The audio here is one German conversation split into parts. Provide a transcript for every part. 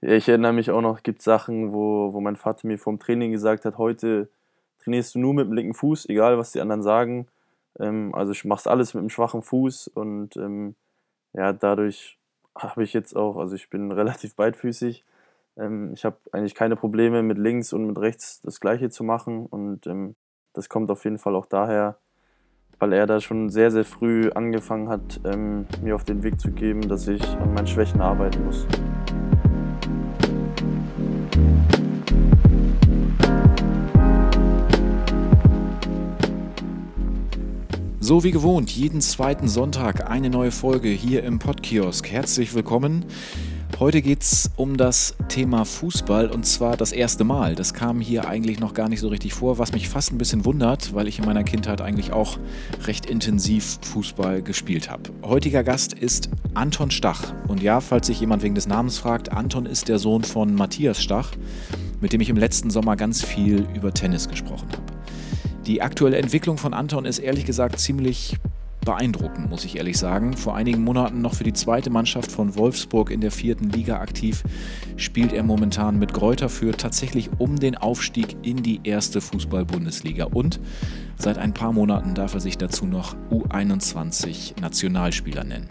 Ich erinnere mich auch noch, gibt Sachen, wo, wo mein Vater mir vorm Training gesagt hat, heute trainierst du nur mit dem linken Fuß, egal was die anderen sagen. Ähm, also ich mach's alles mit dem schwachen Fuß und ähm, ja, dadurch habe ich jetzt auch, also ich bin relativ beidfüßig. Ähm, ich habe eigentlich keine Probleme mit links und mit rechts das gleiche zu machen und ähm, das kommt auf jeden Fall auch daher, weil er da schon sehr, sehr früh angefangen hat, ähm, mir auf den Weg zu geben, dass ich an meinen Schwächen arbeiten muss. So wie gewohnt, jeden zweiten Sonntag eine neue Folge hier im Podkiosk. Herzlich willkommen. Heute geht es um das Thema Fußball und zwar das erste Mal. Das kam hier eigentlich noch gar nicht so richtig vor, was mich fast ein bisschen wundert, weil ich in meiner Kindheit eigentlich auch recht intensiv Fußball gespielt habe. Heutiger Gast ist Anton Stach. Und ja, falls sich jemand wegen des Namens fragt, Anton ist der Sohn von Matthias Stach, mit dem ich im letzten Sommer ganz viel über Tennis gesprochen habe. Die aktuelle Entwicklung von Anton ist ehrlich gesagt ziemlich beeindruckend, muss ich ehrlich sagen. Vor einigen Monaten noch für die zweite Mannschaft von Wolfsburg in der vierten Liga aktiv, spielt er momentan mit Gräuter für tatsächlich um den Aufstieg in die erste Fußball-Bundesliga. Und seit ein paar Monaten darf er sich dazu noch U21 Nationalspieler nennen.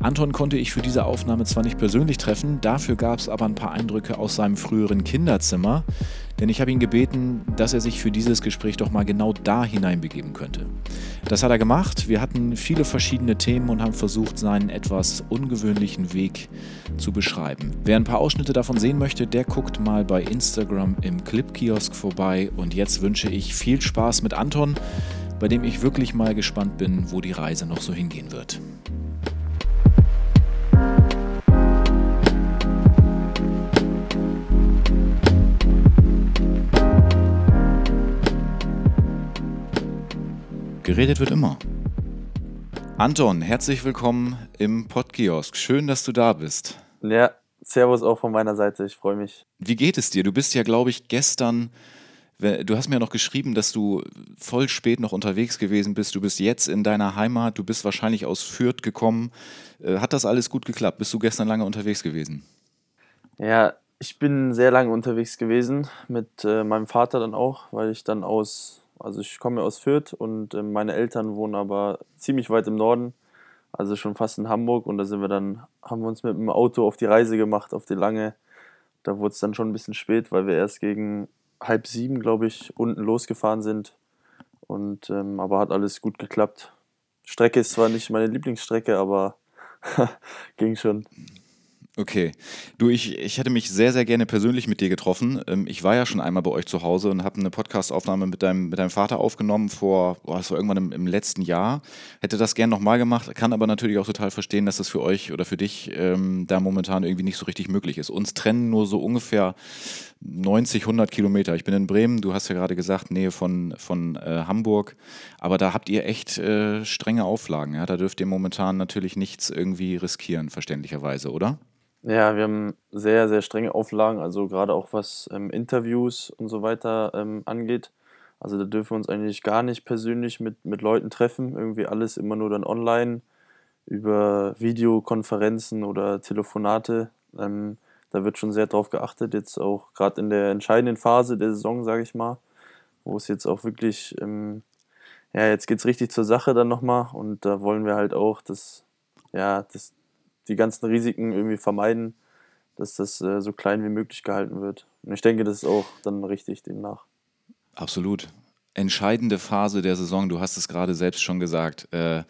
Anton konnte ich für diese Aufnahme zwar nicht persönlich treffen, dafür gab es aber ein paar Eindrücke aus seinem früheren Kinderzimmer, denn ich habe ihn gebeten, dass er sich für dieses Gespräch doch mal genau da hineinbegeben könnte. Das hat er gemacht. Wir hatten viele verschiedene Themen und haben versucht, seinen etwas ungewöhnlichen Weg zu beschreiben. Wer ein paar Ausschnitte davon sehen möchte, der guckt mal bei Instagram im Clipkiosk vorbei. Und jetzt wünsche ich viel Spaß mit Anton, bei dem ich wirklich mal gespannt bin, wo die Reise noch so hingehen wird. Geredet wird immer. Anton, herzlich willkommen im Podkiosk. Schön, dass du da bist. Ja, Servus auch von meiner Seite. Ich freue mich. Wie geht es dir? Du bist ja, glaube ich, gestern. Du hast mir ja noch geschrieben, dass du voll spät noch unterwegs gewesen bist. Du bist jetzt in deiner Heimat. Du bist wahrscheinlich aus Fürth gekommen. Äh, hat das alles gut geklappt? Bist du gestern lange unterwegs gewesen? Ja, ich bin sehr lange unterwegs gewesen. Mit äh, meinem Vater dann auch, weil ich dann aus also ich komme aus Fürth und ähm, meine Eltern wohnen aber ziemlich weit im Norden, also schon fast in Hamburg und da sind wir dann, haben wir uns mit dem Auto auf die Reise gemacht, auf die lange. Da wurde es dann schon ein bisschen spät, weil wir erst gegen halb sieben, glaube ich, unten losgefahren sind. Und ähm, aber hat alles gut geklappt. Strecke ist zwar nicht meine Lieblingsstrecke, aber ging schon. Okay. Du, ich, ich hätte mich sehr, sehr gerne persönlich mit dir getroffen. Ähm, ich war ja schon einmal bei euch zu Hause und habe eine Podcastaufnahme mit deinem, mit deinem Vater aufgenommen vor, boah, das war irgendwann im, im letzten Jahr. Hätte das gerne nochmal gemacht, kann aber natürlich auch total verstehen, dass das für euch oder für dich ähm, da momentan irgendwie nicht so richtig möglich ist. Uns trennen nur so ungefähr 90, 100 Kilometer. Ich bin in Bremen, du hast ja gerade gesagt, Nähe von, von äh, Hamburg. Aber da habt ihr echt äh, strenge Auflagen. Ja? Da dürft ihr momentan natürlich nichts irgendwie riskieren, verständlicherweise, oder? Ja, wir haben sehr, sehr strenge Auflagen, also gerade auch was ähm, Interviews und so weiter ähm, angeht. Also da dürfen wir uns eigentlich gar nicht persönlich mit, mit Leuten treffen. Irgendwie alles immer nur dann online über Videokonferenzen oder Telefonate. Ähm, da wird schon sehr drauf geachtet, jetzt auch gerade in der entscheidenden Phase der Saison, sage ich mal, wo es jetzt auch wirklich, ähm, ja, jetzt geht es richtig zur Sache dann nochmal und da wollen wir halt auch, dass, ja, dass die ganzen Risiken irgendwie vermeiden, dass das äh, so klein wie möglich gehalten wird. Und ich denke, das ist auch dann richtig demnach. Absolut. Entscheidende Phase der Saison, du hast es gerade selbst schon gesagt. Äh,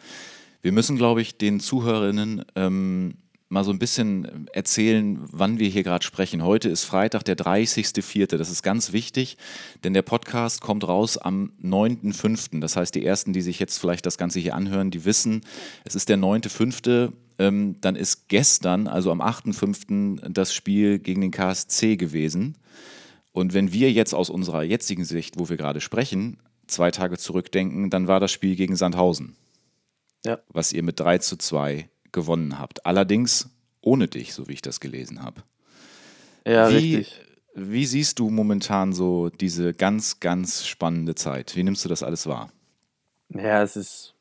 wir müssen, glaube ich, den Zuhörerinnen ähm, mal so ein bisschen erzählen, wann wir hier gerade sprechen. Heute ist Freitag, der 30.04. Das ist ganz wichtig, denn der Podcast kommt raus am 9.05. Das heißt, die Ersten, die sich jetzt vielleicht das Ganze hier anhören, die wissen, es ist der 9.05 ähm, dann ist gestern, also am 8.5., das Spiel gegen den KSC gewesen. Und wenn wir jetzt aus unserer jetzigen Sicht, wo wir gerade sprechen, zwei Tage zurückdenken, dann war das Spiel gegen Sandhausen. Ja. Was ihr mit 3 zu 2 gewonnen habt. Allerdings ohne dich, so wie ich das gelesen habe. Ja, wie, richtig. Wie siehst du momentan so diese ganz, ganz spannende Zeit? Wie nimmst du das alles wahr? Ja, es ist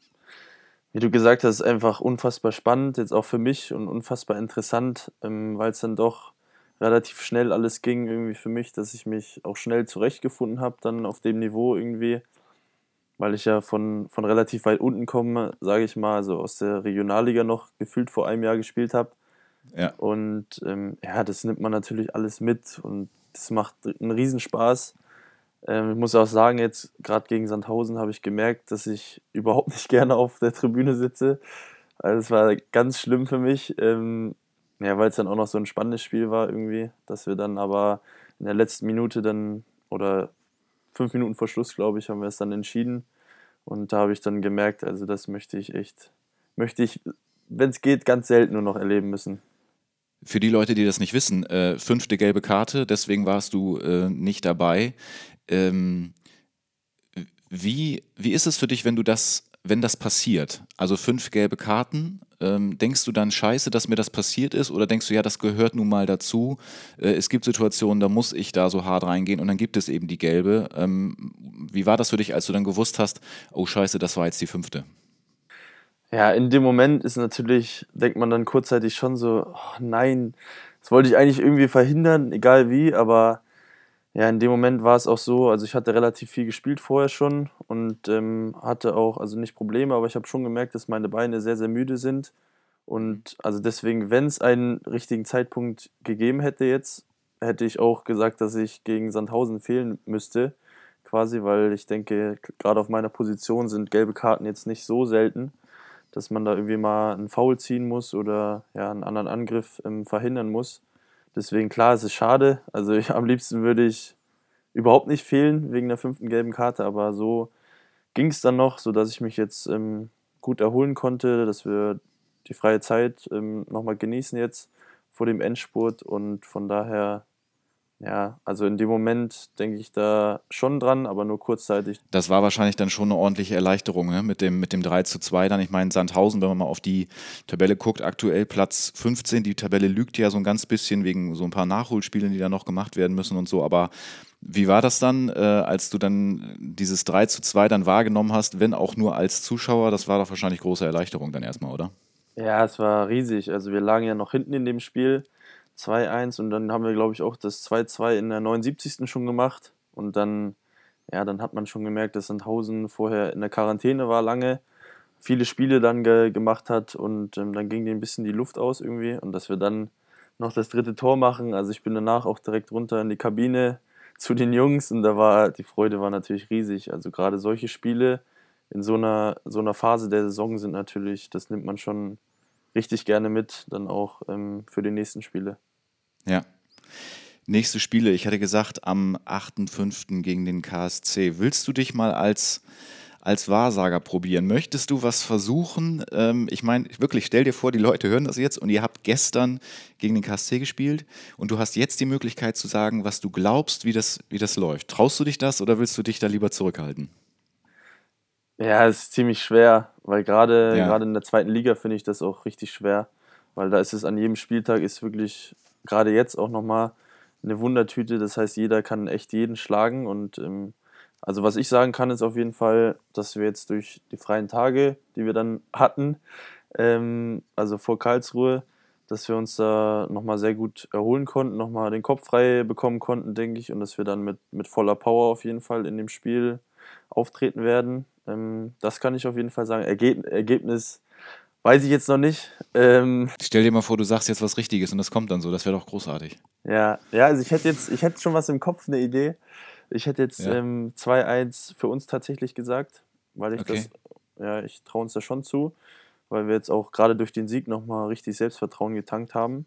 wie du gesagt hast, einfach unfassbar spannend, jetzt auch für mich und unfassbar interessant, ähm, weil es dann doch relativ schnell alles ging irgendwie für mich, dass ich mich auch schnell zurechtgefunden habe, dann auf dem Niveau irgendwie, weil ich ja von, von relativ weit unten komme, sage ich mal, also aus der Regionalliga noch gefühlt vor einem Jahr gespielt habe. Ja. Und ähm, ja, das nimmt man natürlich alles mit und das macht einen Riesenspaß. Ähm, ich muss auch sagen, jetzt gerade gegen Sandhausen habe ich gemerkt, dass ich überhaupt nicht gerne auf der Tribüne sitze. Also es war ganz schlimm für mich. Ähm, ja, weil es dann auch noch so ein spannendes Spiel war irgendwie, dass wir dann aber in der letzten Minute dann oder fünf Minuten vor Schluss, glaube ich, haben wir es dann entschieden. Und da habe ich dann gemerkt, also das möchte ich echt, möchte ich, wenn es geht, ganz selten nur noch erleben müssen. Für die Leute, die das nicht wissen, äh, fünfte gelbe Karte, deswegen warst du äh, nicht dabei. Ähm, wie, wie ist es für dich, wenn du das, wenn das passiert? Also fünf gelbe Karten, ähm, denkst du dann scheiße, dass mir das passiert ist? Oder denkst du, ja, das gehört nun mal dazu? Äh, es gibt Situationen, da muss ich da so hart reingehen und dann gibt es eben die gelbe. Ähm, wie war das für dich, als du dann gewusst hast, oh scheiße, das war jetzt die fünfte? Ja, in dem Moment ist natürlich, denkt man dann kurzzeitig schon so, oh nein, das wollte ich eigentlich irgendwie verhindern, egal wie, aber ja, in dem Moment war es auch so, also ich hatte relativ viel gespielt vorher schon und ähm, hatte auch, also nicht Probleme, aber ich habe schon gemerkt, dass meine Beine sehr, sehr müde sind. Und also deswegen, wenn es einen richtigen Zeitpunkt gegeben hätte jetzt, hätte ich auch gesagt, dass ich gegen Sandhausen fehlen müsste, quasi, weil ich denke, gerade auf meiner Position sind gelbe Karten jetzt nicht so selten, dass man da irgendwie mal einen Foul ziehen muss oder ja, einen anderen Angriff ähm, verhindern muss. Deswegen, klar, es ist schade. Also ich, am liebsten würde ich überhaupt nicht fehlen wegen der fünften gelben Karte, aber so ging es dann noch, sodass ich mich jetzt ähm, gut erholen konnte, dass wir die freie Zeit ähm, nochmal genießen jetzt vor dem Endspurt und von daher ja, also in dem Moment denke ich da schon dran, aber nur kurzzeitig. Das war wahrscheinlich dann schon eine ordentliche Erleichterung ne? mit, dem, mit dem 3 zu 2 dann. Ich meine, Sandhausen, wenn man mal auf die Tabelle guckt, aktuell Platz 15. Die Tabelle lügt ja so ein ganz bisschen wegen so ein paar Nachholspielen, die da noch gemacht werden müssen und so. Aber wie war das dann, äh, als du dann dieses 3 zu 2 dann wahrgenommen hast, wenn auch nur als Zuschauer? Das war doch wahrscheinlich große Erleichterung dann erstmal, oder? Ja, es war riesig. Also wir lagen ja noch hinten in dem Spiel 2-1 und dann haben wir, glaube ich, auch das 2-2 in der 79. schon gemacht. Und dann, ja, dann hat man schon gemerkt, dass Sandhausen vorher in der Quarantäne war lange, viele Spiele dann ge gemacht hat und ähm, dann ging dir ein bisschen die Luft aus irgendwie. Und dass wir dann noch das dritte Tor machen. Also ich bin danach auch direkt runter in die Kabine zu den Jungs und da war die Freude war natürlich riesig. Also gerade solche Spiele in so einer, so einer Phase der Saison sind natürlich, das nimmt man schon richtig gerne mit, dann auch ähm, für die nächsten Spiele. Ja. Nächste Spiele, ich hatte gesagt, am 8.5. gegen den KSC. Willst du dich mal als, als Wahrsager probieren? Möchtest du was versuchen? Ähm, ich meine, wirklich, stell dir vor, die Leute hören das jetzt und ihr habt gestern gegen den KSC gespielt und du hast jetzt die Möglichkeit zu sagen, was du glaubst, wie das, wie das läuft. Traust du dich das oder willst du dich da lieber zurückhalten? Ja, es ist ziemlich schwer, weil gerade ja. gerade in der zweiten Liga finde ich das auch richtig schwer, weil da ist es an jedem Spieltag ist wirklich gerade jetzt auch nochmal eine Wundertüte. Das heißt, jeder kann echt jeden schlagen und ähm, also was ich sagen kann, ist auf jeden Fall, dass wir jetzt durch die freien Tage, die wir dann hatten, ähm, also vor Karlsruhe, dass wir uns da nochmal sehr gut erholen konnten, nochmal den Kopf frei bekommen konnten, denke ich, und dass wir dann mit, mit voller Power auf jeden Fall in dem Spiel auftreten werden. Ähm, das kann ich auf jeden Fall sagen. Ergeb Ergebnis weiß ich jetzt noch nicht. Ähm, Stell dir mal vor, du sagst jetzt was Richtiges und das kommt dann so. Das wäre doch großartig. Ja, ja, also ich hätte jetzt, ich hätte schon was im Kopf, eine Idee. Ich hätte jetzt ja. ähm, 2-1 für uns tatsächlich gesagt, weil ich okay. das, ja, ich traue uns da schon zu, weil wir jetzt auch gerade durch den Sieg nochmal richtig Selbstvertrauen getankt haben.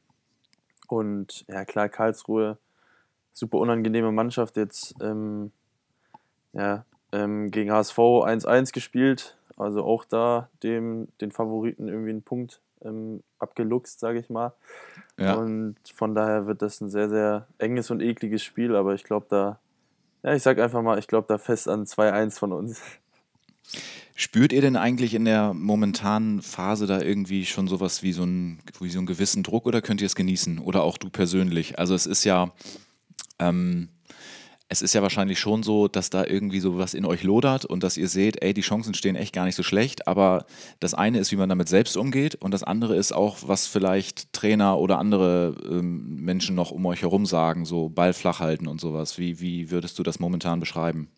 Und ja, klar, Karlsruhe, super unangenehme Mannschaft jetzt. Ähm, ja, ähm, gegen HSV 1-1 gespielt, also auch da dem, den Favoriten irgendwie einen Punkt ähm, abgeluchst, sage ich mal. Ja. Und von daher wird das ein sehr, sehr enges und ekliges Spiel, aber ich glaube da, ja, ich sage einfach mal, ich glaube da fest an 2-1 von uns. Spürt ihr denn eigentlich in der momentanen Phase da irgendwie schon sowas wie so, ein, wie so einen gewissen Druck oder könnt ihr es genießen? Oder auch du persönlich? Also es ist ja, ähm, es ist ja wahrscheinlich schon so, dass da irgendwie so was in euch lodert und dass ihr seht, ey, die Chancen stehen echt gar nicht so schlecht, aber das eine ist, wie man damit selbst umgeht und das andere ist auch, was vielleicht Trainer oder andere ähm, Menschen noch um euch herum sagen, so Ball flach halten und sowas. Wie, wie würdest du das momentan beschreiben?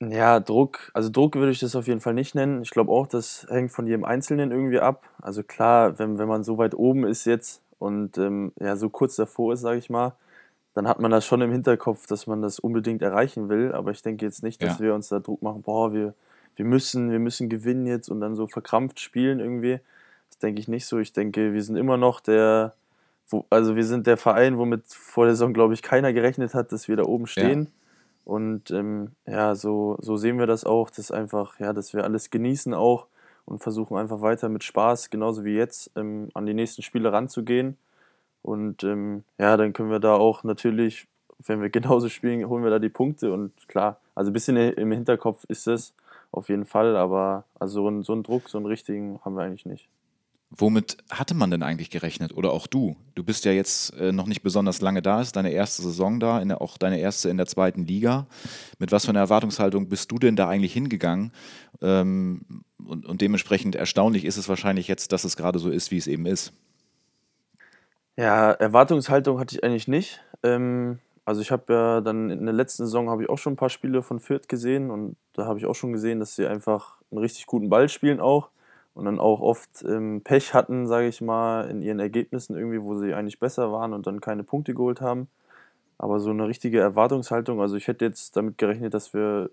Ja, Druck, also Druck würde ich das auf jeden Fall nicht nennen. Ich glaube auch, das hängt von jedem Einzelnen irgendwie ab. Also klar, wenn, wenn man so weit oben ist jetzt und ähm, ja, so kurz davor ist, sage ich mal, dann hat man das schon im Hinterkopf, dass man das unbedingt erreichen will. Aber ich denke jetzt nicht, dass Ja. wir uns da Druck machen, boah, wir, wir müssen, wir müssen gewinnen jetzt und dann so verkrampft spielen irgendwie. Das denke ich nicht so. Ich denke, wir sind immer noch der, wo, also wir sind der Verein, womit vor der Saison, glaube ich, keiner gerechnet hat, dass wir da oben stehen. Und ähm, ja, so, so sehen wir das auch, dass einfach, ja, dass wir alles genießen auch und versuchen einfach weiter mit Spaß, genauso wie jetzt, ähm, an die nächsten Spiele ranzugehen. Und ähm, ja, dann können wir da auch natürlich, wenn wir genauso spielen, holen wir da die Punkte. Und klar, also ein bisschen im Hinterkopf ist es auf jeden Fall, aber also so einen, so einen Druck, so einen richtigen haben wir eigentlich nicht. Womit hatte man denn eigentlich gerechnet? Oder auch du? Du bist ja jetzt äh, noch nicht besonders lange da, ist deine erste Saison da, der, auch deine erste in der zweiten Liga. Mit was für einer Erwartungshaltung bist du denn da eigentlich hingegangen? Ähm, und, und dementsprechend erstaunlich ist es wahrscheinlich jetzt, dass es gerade so ist, wie es eben ist. Ja, Erwartungshaltung hatte ich eigentlich nicht. Ähm, also ich habe ja dann in der letzten Saison habe ich auch schon ein paar Spiele von Fürth gesehen und da habe ich auch schon gesehen, dass sie einfach einen richtig guten Ball spielen auch und dann auch oft ähm, Pech hatten, sage ich mal, in ihren Ergebnissen irgendwie, wo sie eigentlich besser waren und dann keine Punkte geholt haben. Aber so eine richtige Erwartungshaltung, also ich hätte jetzt damit gerechnet, dass wir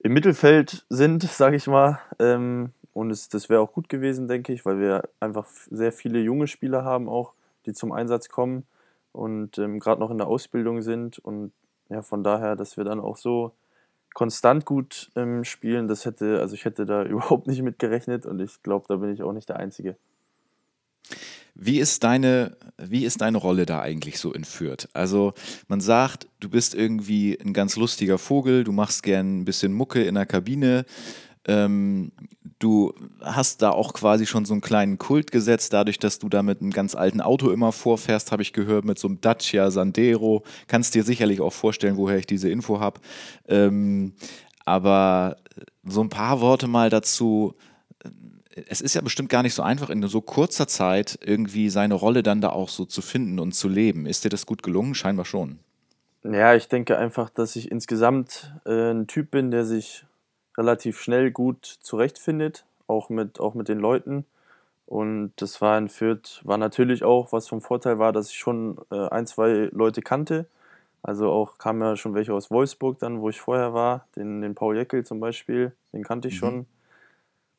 im Mittelfeld sind, sage ich mal. Ähm, und es, das wäre auch gut gewesen, denke ich, weil wir einfach sehr viele junge Spieler haben auch, die zum Einsatz kommen und ähm, gerade noch in der Ausbildung sind. Und ja, von daher, dass wir dann auch so konstant gut ähm, spielen, das hätte, also ich hätte da überhaupt nicht mit gerechnet und ich glaube, da bin ich auch nicht der Einzige. Wie ist deine, wie ist deine Rolle da eigentlich so in Fürth? Also man sagt, du bist irgendwie ein ganz lustiger Vogel, du machst gern ein bisschen Mucke in der Kabine, ähm, du hast da auch quasi schon so einen kleinen Kult gesetzt, dadurch, dass du da mit einem ganz alten Auto immer vorfährst, habe ich gehört, mit so einem Dacia Sandero. Kannst dir sicherlich auch vorstellen, woher ich diese Info habe. Ähm, aber so ein paar Worte mal dazu. Es ist ja bestimmt gar nicht so einfach, in so kurzer Zeit irgendwie seine Rolle dann da auch so zu finden und zu leben. Ist dir das gut gelungen? Scheinbar schon. Ja, ich denke einfach, dass ich insgesamt äh, ein Typ bin, der sich relativ schnell gut zurechtfindet, auch mit, auch mit den Leuten. Und das war in Fürth, war natürlich auch, was vom Vorteil war, dass ich schon äh, ein, zwei Leute kannte. Also auch kamen ja schon welche aus Wolfsburg dann, wo ich vorher war. Den, den Paul Jeckel zum Beispiel, den kannte ich Mhm. schon.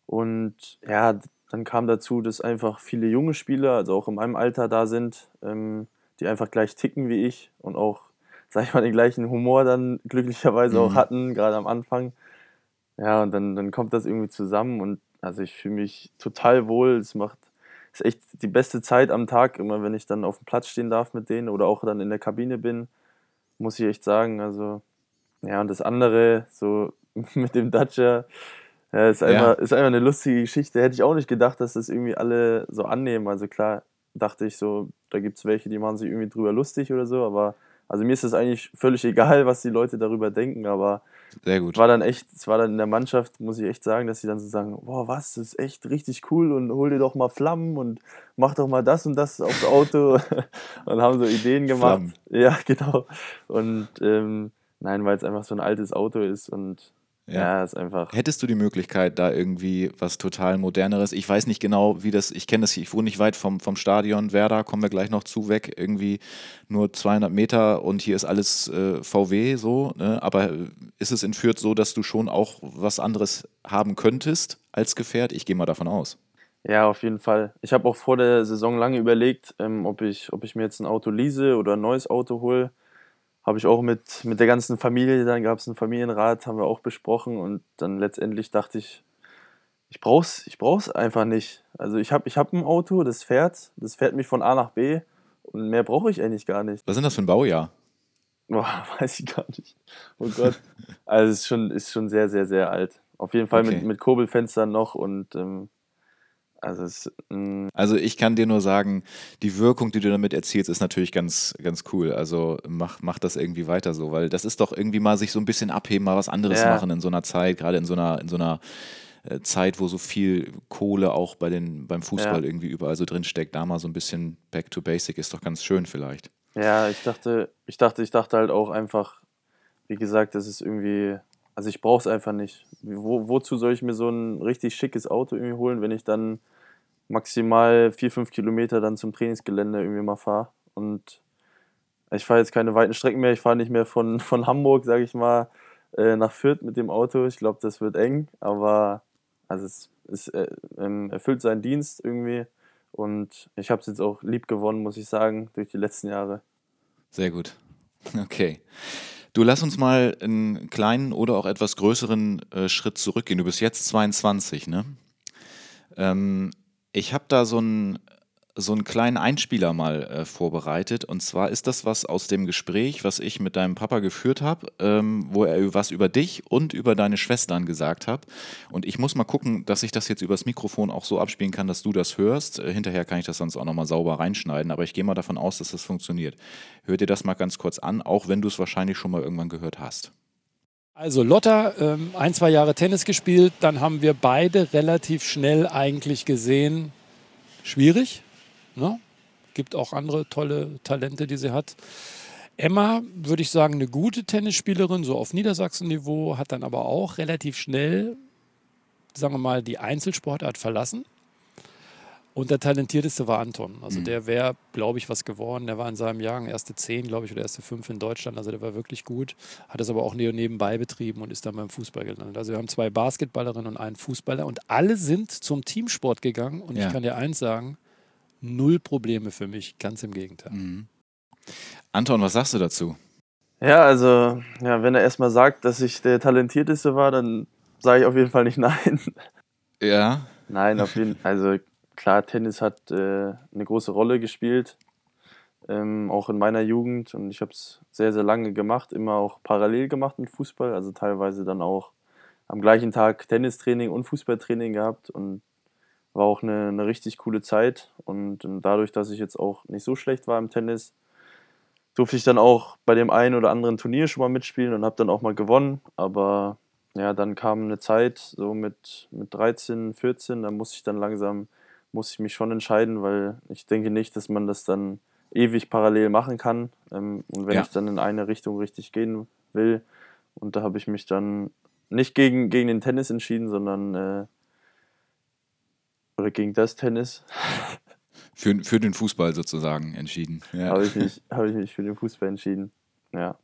Und ja, dann kam dazu, dass einfach viele junge Spieler, also auch in meinem Alter da sind, ähm, die einfach gleich ticken wie ich und auch, sag ich mal, den gleichen Humor dann glücklicherweise auch Mhm. hatten, gerade am Anfang. Ja, und dann, dann kommt das irgendwie zusammen und also ich fühle mich total wohl. Es macht, ist echt die beste Zeit am Tag, immer wenn ich dann auf dem Platz stehen darf mit denen oder auch dann in der Kabine bin, muss ich echt sagen. Also, ja, und das andere, so mit dem Dacia, ja, ist Ja. einfach, ist einfach eine lustige Geschichte. Hätte ich auch nicht gedacht, dass das irgendwie alle so annehmen. Also klar, dachte ich so, da gibt es welche, die machen sich irgendwie drüber lustig oder so, aber also mir ist es eigentlich völlig egal, was die Leute darüber denken, aber Sehr gut. es war dann echt, es war dann in der Mannschaft, muss ich echt sagen, dass sie dann so sagen, boah, was, das ist echt richtig cool und hol dir doch mal Flammen und mach doch mal das und das aufs Auto und haben so Ideen gemacht. Flammen. Ja, genau. Und ähm, nein, weil es einfach so ein altes Auto ist und Ja. ja, ist einfach. Hättest du die Möglichkeit, da irgendwie was total moderneres? Ich weiß nicht genau, wie das, ich kenne das, ich wohne nicht weit vom, vom Stadion Werder, kommen wir gleich noch zu weg, irgendwie nur 200 Meter und hier ist alles äh, VW so, ne? aber ist es in Fürth so, dass du schon auch was anderes haben könntest als Gefährt? Ich gehe mal davon aus. Ja, auf jeden Fall. Ich habe auch vor der Saison lange überlegt, ähm, ob ich, ob ich mir jetzt ein Auto lease oder ein neues Auto hole. Habe ich auch mit, mit der ganzen Familie, dann gab es einen Familienrat, haben wir auch besprochen und dann letztendlich dachte ich, ich brauch's, ich brauch's einfach nicht. Also ich habe ich hab ein Auto, das fährt, das fährt mich von A nach B und mehr brauche ich eigentlich gar nicht. Was sind das für ein Baujahr? Boah, weiß ich gar nicht. Oh Gott. Also es ist schon, ist schon sehr, sehr, sehr alt. Auf jeden Fall Okay. mit, mit Kurbelfenstern noch und ähm, Also, es, mm, Also ich kann dir nur sagen, die Wirkung, die du damit erzielst, ist natürlich ganz, ganz cool. Also mach, mach das irgendwie weiter so, weil das ist doch irgendwie mal sich so ein bisschen abheben, mal was anderes Ja. machen in so einer Zeit, gerade in so einer, in so einer äh, Zeit, wo so viel Kohle auch bei den, beim Fußball Ja. irgendwie überall so drin steckt, da mal so ein bisschen back to basic ist doch ganz schön vielleicht. ja, ich dachte, ich dachte, ich dachte halt auch einfach, wie gesagt, das ist irgendwie, also ich brauche es einfach nicht. Wo, wozu soll ich mir so ein richtig schickes Auto irgendwie holen, wenn ich dann maximal vier, fünf Kilometer dann zum Trainingsgelände irgendwie mal fahre? Und ich fahre jetzt keine weiten Strecken mehr. Ich fahre nicht mehr von, von Hamburg, sage ich mal, äh, nach Fürth mit dem Auto. Ich glaube, das wird eng, aber also es, es äh, ähm, erfüllt seinen Dienst irgendwie. Und ich habe es jetzt auch lieb gewonnen, muss ich sagen, durch die letzten Jahre. Sehr gut. Okay. Du lass uns mal einen kleinen oder auch etwas größeren äh, Schritt zurückgehen. Du bist jetzt 22, ne? Ähm, ich habe da so einen, so einen kleinen Einspieler mal äh, vorbereitet. Und zwar ist das was aus dem Gespräch, was ich mit deinem Papa geführt habe, ähm, wo er was über dich und über deine Schwestern gesagt hat. Und ich muss mal gucken, dass ich das jetzt übers Mikrofon auch so abspielen kann, dass du das hörst. Äh, hinterher kann ich das sonst auch nochmal sauber reinschneiden. Aber ich gehe mal davon aus, dass das funktioniert. Hör dir das mal ganz kurz an, auch wenn du es wahrscheinlich schon mal irgendwann gehört hast. Also Lotta, ähm, ein, zwei Jahre Tennis gespielt, dann haben wir beide relativ schnell eigentlich gesehen, schwierig. Ne? Gibt auch andere tolle Talente, die sie hat. Emma, würde ich sagen, eine gute Tennisspielerin, so auf Niedersachsen-Niveau, hat dann aber auch relativ schnell, sagen wir mal, die Einzelsportart verlassen. Und der talentierteste war Anton. Also Mhm. der wäre, glaube ich, was geworden. Der war in seinem Jahr erste zehn, glaube ich, oder erste fünf in Deutschland. Also der war wirklich gut. Hat es aber auch nebenbei betrieben und ist dann beim Fußball gelandet. Also wir haben zwei Basketballerinnen und einen Fußballer und alle sind zum Teamsport gegangen. Und Ja. ich kann dir eins sagen, null Probleme für mich, ganz im Gegenteil. Mhm. Anton, was sagst du dazu? Ja, also, ja, wenn er erstmal sagt, dass ich der Talentierteste war, dann sage ich auf jeden Fall nicht nein. Ja, Nein, auf jeden Fall. Also klar, Tennis hat äh, eine große Rolle gespielt, ähm, auch in meiner Jugend. Und ich habe es sehr, sehr lange gemacht, immer auch parallel gemacht mit Fußball. Also teilweise dann auch am gleichen Tag Tennistraining und Fußballtraining gehabt und war auch eine, eine richtig coole Zeit. Und, ähm, dadurch, dass ich jetzt auch nicht so schlecht war im Tennis, durfte ich dann auch bei dem einen oder anderen Turnier schon mal mitspielen und habe dann auch mal gewonnen. Aber ja, dann kam eine Zeit, so mit, mit 13, 14, da musste ich dann langsam, musste ich mich schon entscheiden, weil ich denke nicht, dass man das dann ewig parallel machen kann. Ähm, und wenn Ja. ich dann in eine Richtung richtig gehen will, und da habe ich mich dann nicht gegen, gegen den Tennis entschieden, sondern äh, oder gegen das Tennis, für, für den Fußball sozusagen entschieden. Ja. habe ich, mich- habe ich mich für den Fußball entschieden. Ja.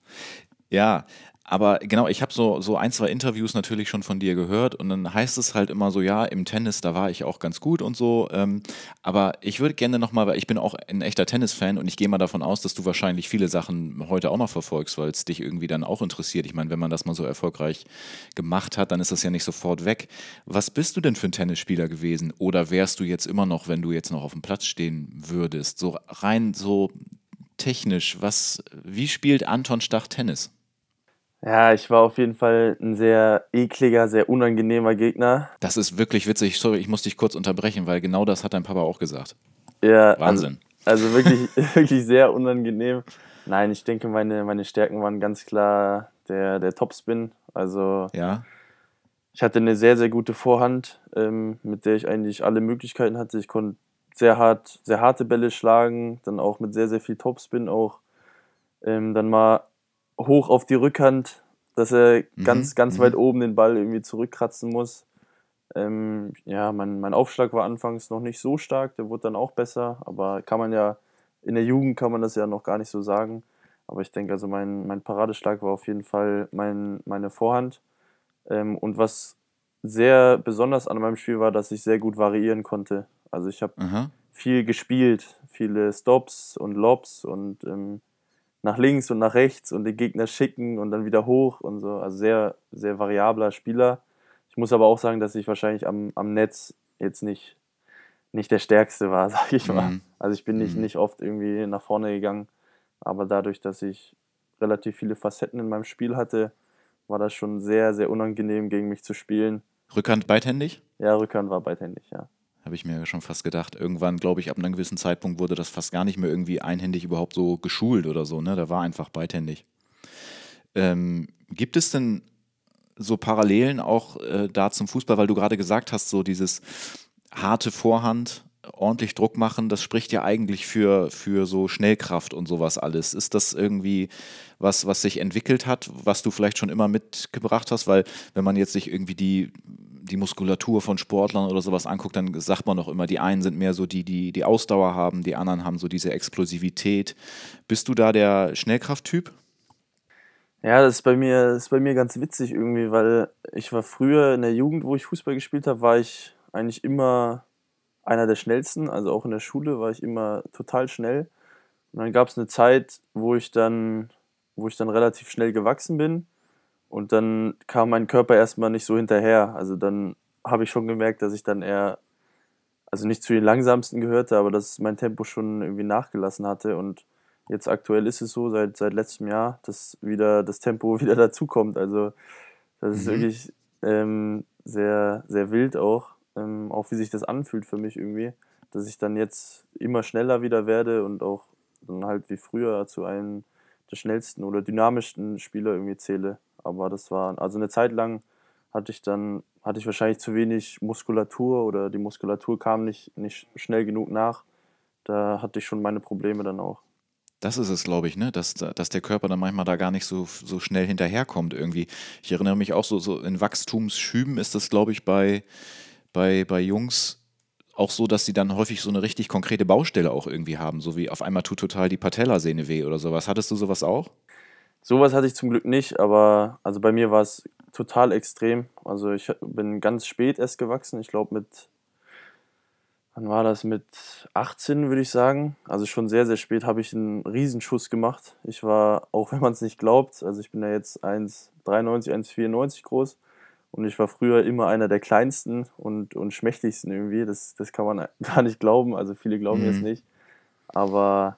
Ja, aber genau, ich habe so, so ein, zwei Interviews natürlich schon von dir gehört und dann heißt es halt immer so, ja, im Tennis, da war ich auch ganz gut und so. Ähm, aber ich würde gerne nochmal, weil ich bin auch ein echter Tennisfan und ich gehe mal davon aus, dass du wahrscheinlich viele Sachen heute auch noch verfolgst, weil es dich irgendwie dann auch interessiert. Ich meine, wenn man das mal so erfolgreich gemacht hat, dann ist das ja nicht sofort weg. Was bist du denn für ein Tennisspieler gewesen? Oder wärst du jetzt immer noch, wenn du jetzt noch auf dem Platz stehen würdest? So rein so technisch, was, wie spielt Anton Stach Tennis? Ja, ich war auf jeden Fall ein sehr ekliger, sehr unangenehmer Gegner. Das ist wirklich witzig. Sorry, ich muss dich kurz unterbrechen, weil genau das hat dein Papa auch gesagt. Ja, Wahnsinn. Also, also wirklich, wirklich sehr unangenehm. Nein, ich denke, meine, meine Stärken waren ganz klar der, der Topspin. Also Ja, ich hatte eine sehr, sehr gute Vorhand, ähm, mit der ich eigentlich alle Möglichkeiten hatte. Ich konnte sehr hart, sehr harte Bälle schlagen, dann auch mit sehr, sehr viel Topspin auch. Ähm, dann mal hoch auf die Rückhand, dass er Mhm, ganz, ganz mhm. weit oben den Ball irgendwie zurückkratzen muss. Ähm, ja, mein, mein Aufschlag war anfangs noch nicht so stark, der wurde dann auch besser, aber kann man ja, in der Jugend kann man das ja noch gar nicht so sagen. Aber ich denke, also mein, mein Paradeschlag war auf jeden Fall mein, meine Vorhand. Ähm, und was sehr besonders an meinem Spiel war, dass ich sehr gut variieren konnte. Also ich habe viel gespielt, viele Stops und Lobs und ähm, nach links und nach rechts und den Gegner schicken und dann wieder hoch und so. Also sehr, sehr variabler Spieler. Ich muss aber auch sagen, dass ich wahrscheinlich am, am Netz jetzt nicht, nicht der Stärkste war, sag ich mal. Mhm. Also ich bin nicht, Mhm. nicht oft irgendwie nach vorne gegangen, aber dadurch, dass ich relativ viele Facetten in meinem Spiel hatte, war das schon sehr, sehr unangenehm, gegen mich zu spielen. Rückhand beidhändig? Ja, Rückhand war beidhändig, ja. Habe ich mir schon fast gedacht. Irgendwann, glaube ich, ab einem gewissen Zeitpunkt wurde das fast gar nicht mehr irgendwie einhändig überhaupt so geschult oder so. Ne? Da war einfach beidhändig. Ähm, gibt es denn so Parallelen auch äh, da zum Fußball, weil du gerade gesagt hast, so dieses harte Vorhand, ordentlich Druck machen, das spricht ja eigentlich für, für so Schnellkraft und sowas alles. Ist das irgendwie was, was sich entwickelt hat, was du vielleicht schon immer mitgebracht hast? Weil wenn man jetzt sich irgendwie die, die Muskulatur von Sportlern oder sowas anguckt, dann sagt man doch immer, die einen sind mehr so die, die die Ausdauer haben, die anderen haben so diese Explosivität. Bist du da der Schnellkrafttyp? Ja, das ist bei mir, das ist bei mir ganz witzig irgendwie, weil ich war früher in der Jugend, wo ich Fußball gespielt habe, war ich eigentlich immer einer der schnellsten. Also auch in der Schule war ich immer total schnell. Und dann gab es eine Zeit, wo ich dann, wo ich dann relativ schnell gewachsen bin. Und dann kam mein Körper erstmal nicht so hinterher. Also dann habe ich schon gemerkt, dass ich dann eher, also nicht zu den langsamsten gehörte, aber dass mein Tempo schon irgendwie nachgelassen hatte. Und Jetzt aktuell ist es so, seit, seit letztem Jahr, dass wieder das Tempo wieder dazukommt. Also das ist mhm. wirklich ähm, sehr, sehr wild auch, ähm, auch wie sich das anfühlt für mich irgendwie, dass ich dann jetzt immer schneller wieder werde und auch dann halt wie früher zu einem der schnellsten oder dynamischsten Spieler irgendwie zähle. Aber das war, also eine Zeit lang hatte ich dann, hatte ich wahrscheinlich zu wenig Muskulatur oder die Muskulatur kam nicht, nicht schnell genug nach. Da hatte ich schon meine Probleme dann auch. Das ist es, glaube ich, ne? dass, dass der Körper dann manchmal da gar nicht so, so schnell hinterherkommt irgendwie. Ich erinnere mich auch so, so in Wachstumsschüben ist das, glaube ich, bei, bei, bei Jungs auch so, dass sie dann häufig so eine richtig konkrete Baustelle auch irgendwie haben, so wie auf einmal tut total die Patellasehne weh oder sowas. Hattest du sowas auch? Sowas hatte ich zum Glück nicht, aber also bei mir war es total extrem. Also ich bin ganz spät erst gewachsen, ich glaube mit Wann war das mit 18, würde ich sagen. Also schon sehr, sehr spät habe ich einen Riesenschuss gemacht. Ich war, auch wenn man es nicht glaubt, also ich bin ja jetzt 1,93, 1,94 groß und ich war früher immer einer der kleinsten und, und schmächtigsten irgendwie. Das, das kann man gar nicht glauben. Also viele glauben mhm. jetzt nicht. Aber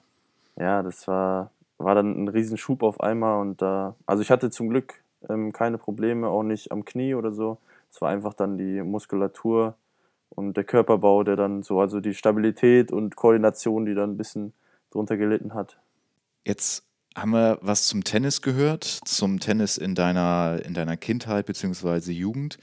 ja, das war, war dann ein Riesenschub auf einmal und da, also ich hatte zum Glück ähm, keine Probleme, auch nicht am Knie oder so. Es war einfach dann die Muskulatur und der Körperbau, der dann so, also die Stabilität und Koordination, die dann ein bisschen drunter gelitten hat. Jetzt haben wir was zum Tennis gehört, zum Tennis in deiner, in deiner Kindheit bzw. Jugend.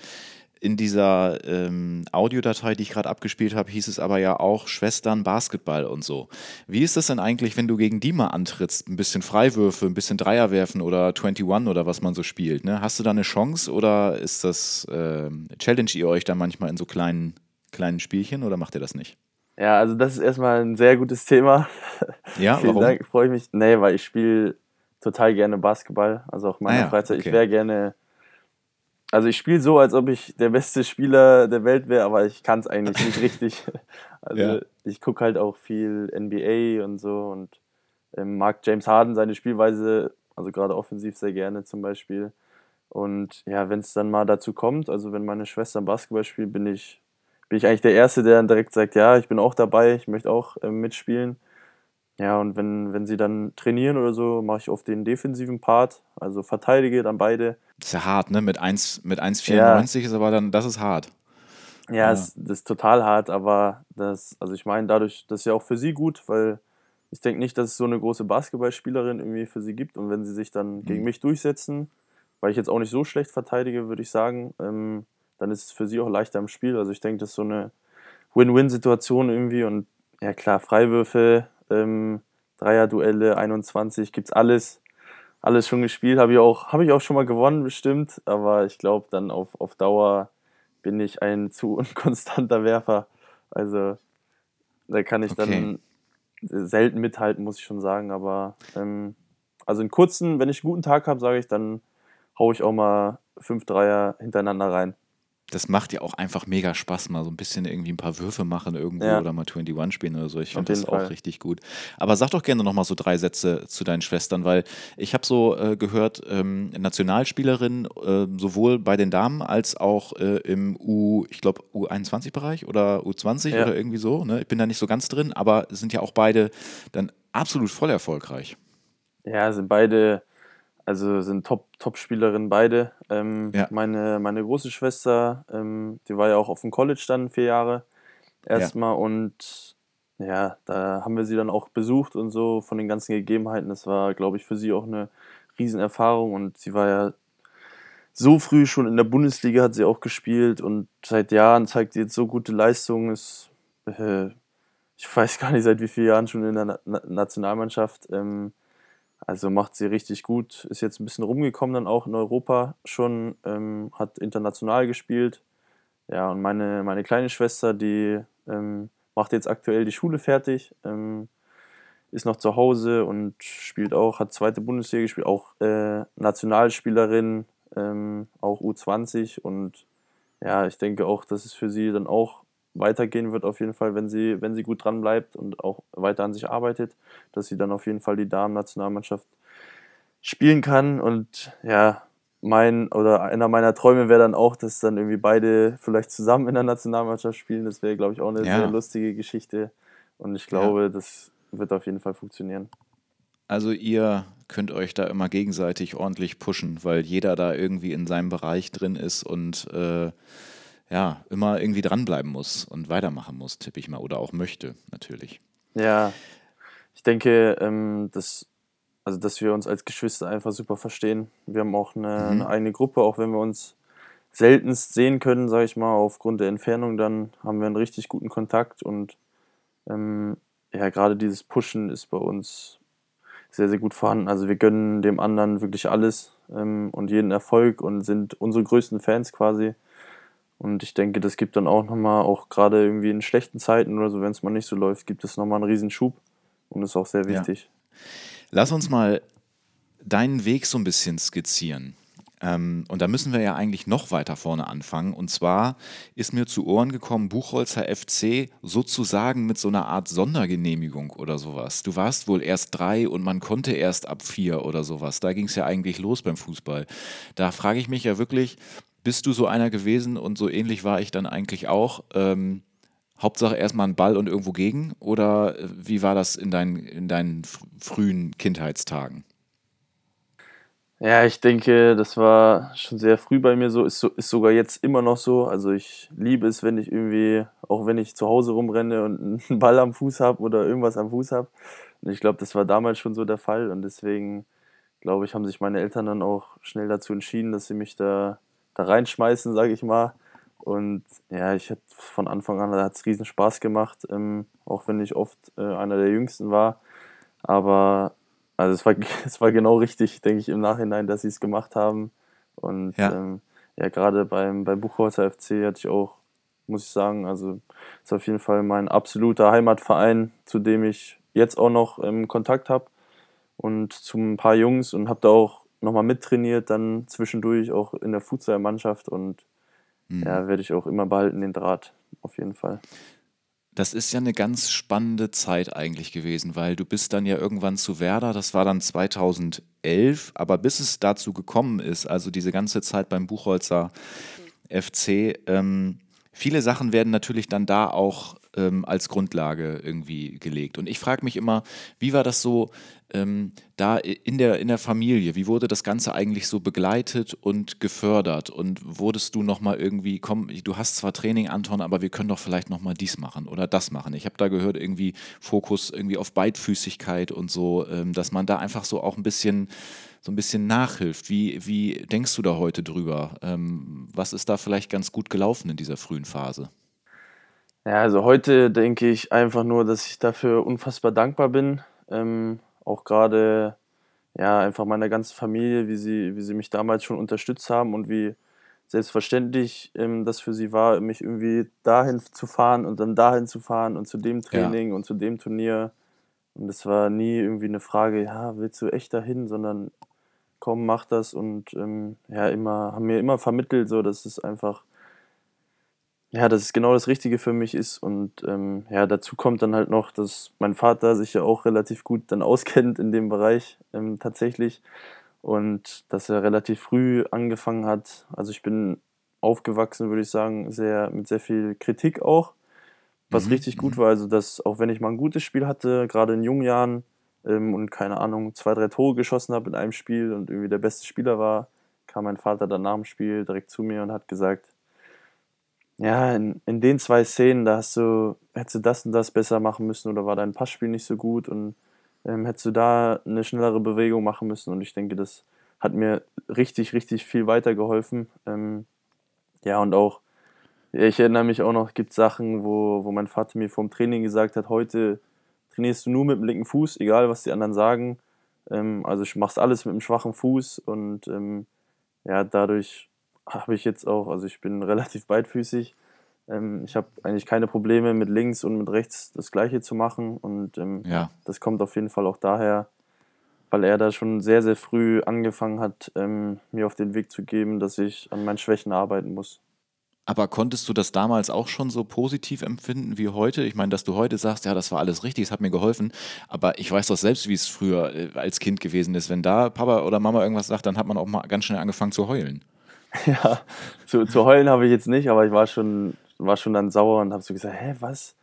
In dieser ähm, Audiodatei, die ich gerade abgespielt habe, hieß es aber ja auch Schwestern Basketball und so. Wie ist das denn eigentlich, wenn du gegen die mal antrittst? Ein bisschen Freiwürfe, ein bisschen Dreier werfen oder 21 oder was man so spielt. Ne? Hast du da eine Chance oder ist das, äh, challenge ihr euch da manchmal in so kleinen kleinen Spielchen oder macht ihr das nicht? Ja, also das ist erstmal ein sehr gutes Thema. Ja, Vielen warum? Dank, freue ich mich. Nee, weil ich spiele total gerne Basketball, also auch in meiner ah, ja, Freizeit. Okay. Ich wäre gerne, also ich spiele so, als ob ich der beste Spieler der Welt wäre, aber ich kann es eigentlich nicht richtig. Also ja. ich gucke halt auch viel NBA und so und ähm, mag James Harden seine Spielweise, also gerade offensiv sehr gerne zum Beispiel. Und ja, wenn es dann mal dazu kommt, also wenn meine Schwester Basketball spielt, bin ich bin ich eigentlich der Erste, der dann direkt sagt, ja, ich bin auch dabei, ich möchte auch äh, mitspielen. Ja, und wenn, wenn sie dann trainieren oder so, mache ich oft den defensiven Part, also verteidige dann beide. Das ist ja hart, ne? Mit 1,94 mit 1, ja. ist aber dann, das ist hart. Ja, ja. Das, das ist total hart, aber das, also ich meine, dadurch, das ist ja auch für sie gut, weil ich denke nicht, dass es so eine große Basketballspielerin irgendwie für sie gibt. Und wenn sie sich dann mhm. gegen mich durchsetzen, weil ich jetzt auch nicht so schlecht verteidige, würde ich sagen, ähm, dann ist es für sie auch leichter im Spiel. Also ich denke, das ist so eine Win-Win-Situation irgendwie und ja klar, Freiwürfe, ähm, Dreier-Duelle, 21, gibt's alles. Alles schon gespielt, habe ich, auch, hab ich auch schon mal gewonnen, bestimmt, aber ich glaube, dann auf, auf Dauer bin ich ein zu unkonstanter Werfer. Also da kann ich okay. dann selten mithalten, muss ich schon sagen. Aber ähm, also in kurzen, wenn ich einen guten Tag habe, sage ich, dann haue ich auch mal fünf Dreier hintereinander rein das macht ja auch einfach mega Spaß, mal so ein bisschen irgendwie ein paar Würfe machen irgendwo ja. oder mal 21 spielen oder so. Ich finde das Fall. auch richtig gut. Aber sag doch gerne nochmal so drei Sätze zu deinen Schwestern, weil ich habe so äh, gehört, ähm, Nationalspielerin äh, sowohl bei den Damen als auch äh, im U, ich glaube U21-Bereich oder U20 ja. oder irgendwie so. Ne? Ich bin da nicht so ganz drin, aber sind ja auch beide dann absolut voll erfolgreich. Ja, sind beide also sind Top, Top-Spielerinnen beide. Ähm, ja. meine, meine große Schwester, ähm, die war ja auch auf dem College dann vier Jahre. erstmal ja. und ja, da haben wir sie dann auch besucht und so von den ganzen Gegebenheiten. Das war, glaube ich, für sie auch eine Riesenerfahrung und sie war ja so früh schon in der Bundesliga hat sie auch gespielt und seit Jahren zeigt sie jetzt so gute Leistungen. Ist, äh, ich weiß gar nicht, seit wie vielen Jahren schon in der Na Nationalmannschaft. Ähm, also macht sie richtig gut. Ist jetzt ein bisschen rumgekommen dann auch in Europa schon, ähm, hat international gespielt. Ja, und meine, meine kleine Schwester, die ähm, macht jetzt aktuell die Schule fertig, ähm, ist noch zu Hause und spielt auch, hat zweite Bundesliga gespielt, auch äh, Nationalspielerin, ähm, auch U20 und ja, ich denke auch, dass es für sie dann auch weitergehen wird auf jeden Fall, wenn sie, wenn sie gut dran bleibt und auch weiter an sich arbeitet, dass sie dann auf jeden Fall die Damen-Nationalmannschaft spielen kann und ja, mein oder einer meiner Träume wäre dann auch, dass dann irgendwie beide vielleicht zusammen in der Nationalmannschaft spielen. Das wäre, glaube ich, auch eine ja. sehr lustige Geschichte. Und ich glaube, ja. das wird auf jeden Fall funktionieren. Also ihr könnt euch da immer gegenseitig ordentlich pushen, weil jeder da irgendwie in seinem Bereich drin ist und äh, ja, immer irgendwie dranbleiben muss und weitermachen muss, tippe ich mal, oder auch möchte, natürlich. Ja, ich denke, ähm, dass also dass wir uns als Geschwister einfach super verstehen. Wir haben auch eine, mhm. eine eigene Gruppe, auch wenn wir uns seltenst sehen können, sage ich mal, aufgrund der Entfernung, dann haben wir einen richtig guten Kontakt und ähm, ja, gerade dieses Pushen ist bei uns sehr, sehr gut vorhanden. Also wir gönnen dem anderen wirklich alles ähm, und jeden Erfolg und sind unsere größten Fans quasi. Und ich denke, das gibt dann auch nochmal, auch gerade irgendwie in schlechten Zeiten oder so, wenn es mal nicht so läuft, gibt es nochmal einen Riesenschub und ist auch sehr wichtig. Ja. Lass uns mal deinen Weg so ein bisschen skizzieren. Ähm, und da müssen wir ja eigentlich noch weiter vorne anfangen. Und zwar ist mir zu Ohren gekommen, Buchholzer FC sozusagen mit so einer Art Sondergenehmigung oder sowas. Du warst wohl erst drei und man konnte erst ab vier oder sowas. Da ging es ja eigentlich los beim Fußball. Da frage ich mich ja wirklich, bist du so einer gewesen und so ähnlich war ich dann eigentlich auch? Ähm, Hauptsache erstmal ein Ball und irgendwo gegen? Oder äh, wie war das in, dein, in deinen frühen Kindheitstagen? Ja, ich denke, das war schon sehr früh bei mir so, ist, so, ist sogar jetzt immer noch so. Also ich liebe es, wenn ich irgendwie, auch wenn ich zu Hause rumrenne und einen Ball am Fuß habe oder irgendwas am Fuß habe. Und ich glaube, das war damals schon so der Fall und deswegen, glaube ich, haben sich meine Eltern dann auch schnell dazu entschieden, dass sie mich da, da reinschmeißen, sage ich mal. Und ja, ich hatte von Anfang an, da hat es riesen Spaß gemacht, ähm, auch wenn ich oft äh, einer der Jüngsten war. Aber also es war, es war genau richtig, denke ich, im Nachhinein, dass sie es gemacht haben. Und ja, ähm, ja gerade beim, beim Buchholzer FC hatte ich auch, muss ich sagen, also ist auf jeden Fall mein absoluter Heimatverein, zu dem ich jetzt auch noch ähm, Kontakt habe und zu ein paar Jungs und habe da auch nochmal mittrainiert, dann zwischendurch auch in der Fußballmannschaft und Mhm. Ja, werde ich auch immer behalten, den Draht, auf jeden Fall. Das ist ja eine ganz spannende Zeit eigentlich gewesen, weil du bist dann ja irgendwann zu Werder, das war dann 2011, aber bis es dazu gekommen ist, also diese ganze Zeit beim Buchholzer FC, ähm, viele Sachen werden natürlich dann da auch ähm, als Grundlage irgendwie gelegt. Und ich frage mich immer, wie war das so ähm, da in der, in der Familie? Wie wurde das Ganze eigentlich so begleitet und gefördert? Und wurdest du nochmal irgendwie, komm, du hast zwar Training, Anton, aber wir können doch vielleicht nochmal dies machen oder das machen. Ich habe da gehört, irgendwie Fokus irgendwie auf Beidfüßigkeit und so, ähm, dass man da einfach so auch ein bisschen so ein bisschen nachhilft. Wie, wie denkst du da heute drüber? Ähm, was ist da vielleicht ganz gut gelaufen in dieser frühen Phase? Ja, also heute denke ich einfach nur, dass ich dafür unfassbar dankbar bin. Ähm, auch gerade ja, einfach meiner ganzen Familie, wie sie, wie sie mich damals schon unterstützt haben und wie selbstverständlich ähm, das für sie war, mich irgendwie dahin zu fahren und dann dahin zu fahren und zu dem Training ja. und zu dem Turnier. Und es war nie irgendwie eine Frage, ja, willst du echt dahin, sondern komm, mach das und ähm, ja, immer, haben mir immer vermittelt, so dass es einfach ja, dass es genau das Richtige für mich ist. Und ähm, ja, dazu kommt dann halt noch, dass mein Vater sich ja auch relativ gut dann auskennt in dem Bereich ähm, tatsächlich. Und dass er relativ früh angefangen hat. Also ich bin aufgewachsen, würde ich sagen, sehr mit sehr viel Kritik auch. Was mhm. richtig gut mhm. war, also dass auch wenn ich mal ein gutes Spiel hatte, gerade in jungen Jahren ähm, und keine Ahnung, zwei, drei Tore geschossen habe in einem Spiel und irgendwie der beste Spieler war, kam mein Vater dann nach dem Spiel direkt zu mir und hat gesagt, ja, in, in den zwei Szenen, da hast du, hättest du das und das besser machen müssen oder war dein Passspiel nicht so gut und ähm, hättest du da eine schnellere Bewegung machen müssen. Und ich denke, das hat mir richtig, richtig viel weitergeholfen. Ähm, ja, und auch, ich erinnere mich auch noch, gibt Sachen, wo, wo mein Vater mir vom Training gesagt hat, heute trainierst du nur mit dem linken Fuß, egal was die anderen sagen. Ähm, also ich mach's alles mit dem schwachen Fuß und ähm, ja, dadurch habe ich jetzt auch, also ich bin relativ beidfüßig. Ähm, ich habe eigentlich keine Probleme mit links und mit rechts das gleiche zu machen und ähm, ja. das kommt auf jeden Fall auch daher, weil er da schon sehr, sehr früh angefangen hat, ähm, mir auf den Weg zu geben, dass ich an meinen Schwächen arbeiten muss. Aber konntest du das damals auch schon so positiv empfinden wie heute? Ich meine, dass du heute sagst, ja, das war alles richtig, es hat mir geholfen. Aber ich weiß doch selbst, wie es früher äh, als Kind gewesen ist. Wenn da Papa oder Mama irgendwas sagt, dann hat man auch mal ganz schnell angefangen zu heulen. Ja, zu, zu heulen habe ich jetzt nicht, aber ich war schon, war schon dann sauer und habe so gesagt, hä, was?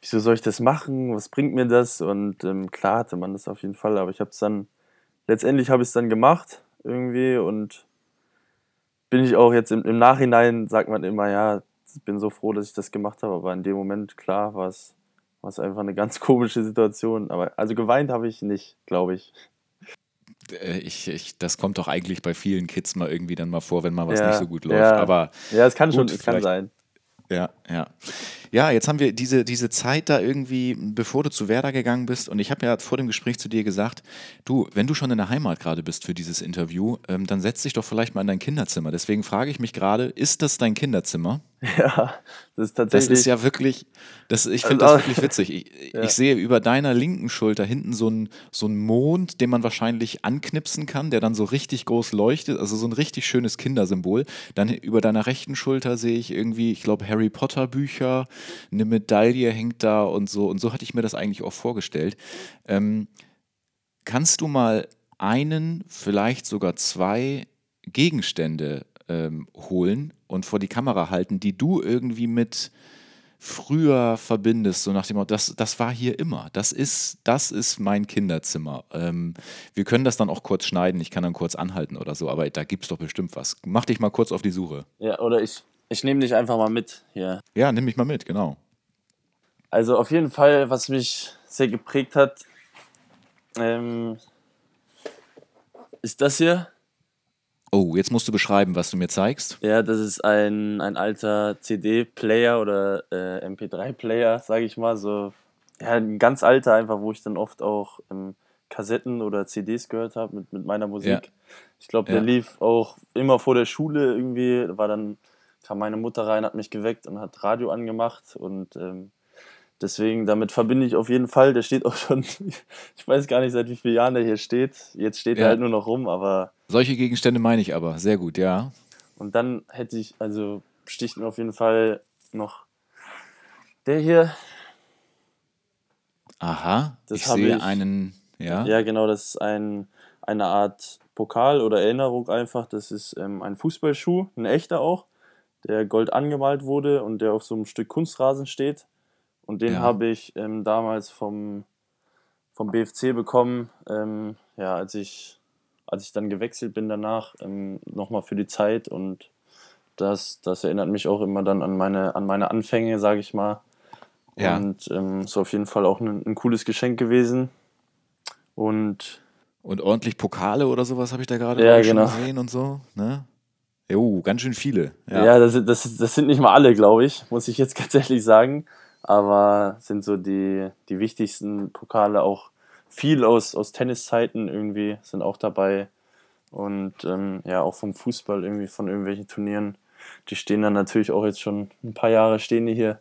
Wieso soll ich das machen? Was bringt mir das? Und ähm, klar hatte man das auf jeden Fall, aber ich habe es dann, letztendlich habe ich es dann gemacht irgendwie und bin ich auch jetzt im, im Nachhinein, sagt man immer, ja, bin so froh, dass ich das gemacht habe, aber in dem Moment, klar, war es einfach eine ganz komische Situation. Aber also geweint habe ich nicht, glaube ich. Äh, ich, ich, das kommt doch eigentlich bei vielen Kids mal irgendwie dann mal vor, wenn mal was ja, nicht so gut läuft. Ja, aber ja, es kann gut, schon, es kann sein. Ja, ja. Ja, jetzt haben wir diese, diese Zeit da irgendwie, bevor du zu Werder gegangen bist. Und ich habe ja vor dem Gespräch zu dir gesagt, du, wenn du schon in der Heimat gerade bist für dieses Interview, ähm, dann setz dich doch vielleicht mal in dein Kinderzimmer. Deswegen frage ich mich gerade, ist das dein Kinderzimmer? Ja, das ist tatsächlich. Das ist ja wirklich, das, ich finde also, das wirklich witzig. Ich, ja. ich, sehe über deiner linken Schulter hinten so einen so Mond, den man wahrscheinlich anknipsen kann, der dann so richtig groß leuchtet. Also so ein richtig schönes Kindersymbol. Dann über deiner rechten Schulter sehe ich irgendwie, ich glaube, Harry Potter Bücher, eine Medaille hängt da und so. Und so hatte ich mir das eigentlich auch vorgestellt. Ähm, kannst du mal einen, vielleicht sogar zwei Gegenstände ähm, holen und vor die Kamera halten, die du irgendwie mit früher verbindest, so nach dem Motto, das, das war hier immer, das ist, das ist mein Kinderzimmer. Ähm, wir können das dann auch kurz schneiden, ich kann dann kurz anhalten oder so, aber da gibt es doch bestimmt was. Mach dich mal kurz auf die Suche. Ja, oder ich, ich nehme dich einfach mal mit hier. Ja, nimm mich mal mit, genau. Also auf jeden Fall, was mich sehr geprägt hat, ähm, ist das hier. Oh, jetzt musst du beschreiben, was du mir zeigst. Ja, das ist ein, ein alter CD-Player oder äh, MP3-Player, sage ich mal. So, ja, ein ganz alter einfach, wo ich dann oft auch ähm, Kassetten oder CDs gehört habe mit, mit meiner Musik. Ja. Ich glaube, der ja. lief auch immer vor der Schule irgendwie. War dann kam meine Mutter rein, hat mich geweckt und hat Radio angemacht und ähm, deswegen, damit verbinde ich auf jeden Fall. Der steht auch schon, ich weiß gar nicht, seit wie vielen Jahren der hier steht. Jetzt steht ja. er halt nur noch rum, aber solche Gegenstände meine ich aber. Sehr gut, ja. Und dann hätte ich, also sticht mir auf jeden Fall noch der hier. Aha, das ich sehe ich, einen, ja. Ja, genau, das ist ein, eine Art Pokal oder Erinnerung einfach. Das ist ähm, ein Fußballschuh, ein echter auch, der gold angemalt wurde und der auf so einem Stück Kunstrasen steht. Und den ja. habe ich ähm, damals vom, vom BFC bekommen, ähm, ja, als ich als ich dann gewechselt bin danach, ähm, nochmal für die Zeit und das, das erinnert mich auch immer dann an meine, an meine Anfänge, sage ich mal. Ja. Und ähm, ist auf jeden Fall auch ein, ein cooles Geschenk gewesen. Und und ordentlich Pokale oder sowas habe ich da gerade ja, genau. gesehen und so. Ne? Jo, ganz schön viele. Ja, ja das, das, das sind nicht mal alle, glaube ich, muss ich jetzt ganz ehrlich sagen. Aber sind so die, die wichtigsten Pokale auch viel aus, aus Tenniszeiten irgendwie sind auch dabei. Und ähm, ja, auch vom Fußball irgendwie, von irgendwelchen Turnieren. Die stehen dann natürlich auch jetzt schon ein paar Jahre stehen die hier.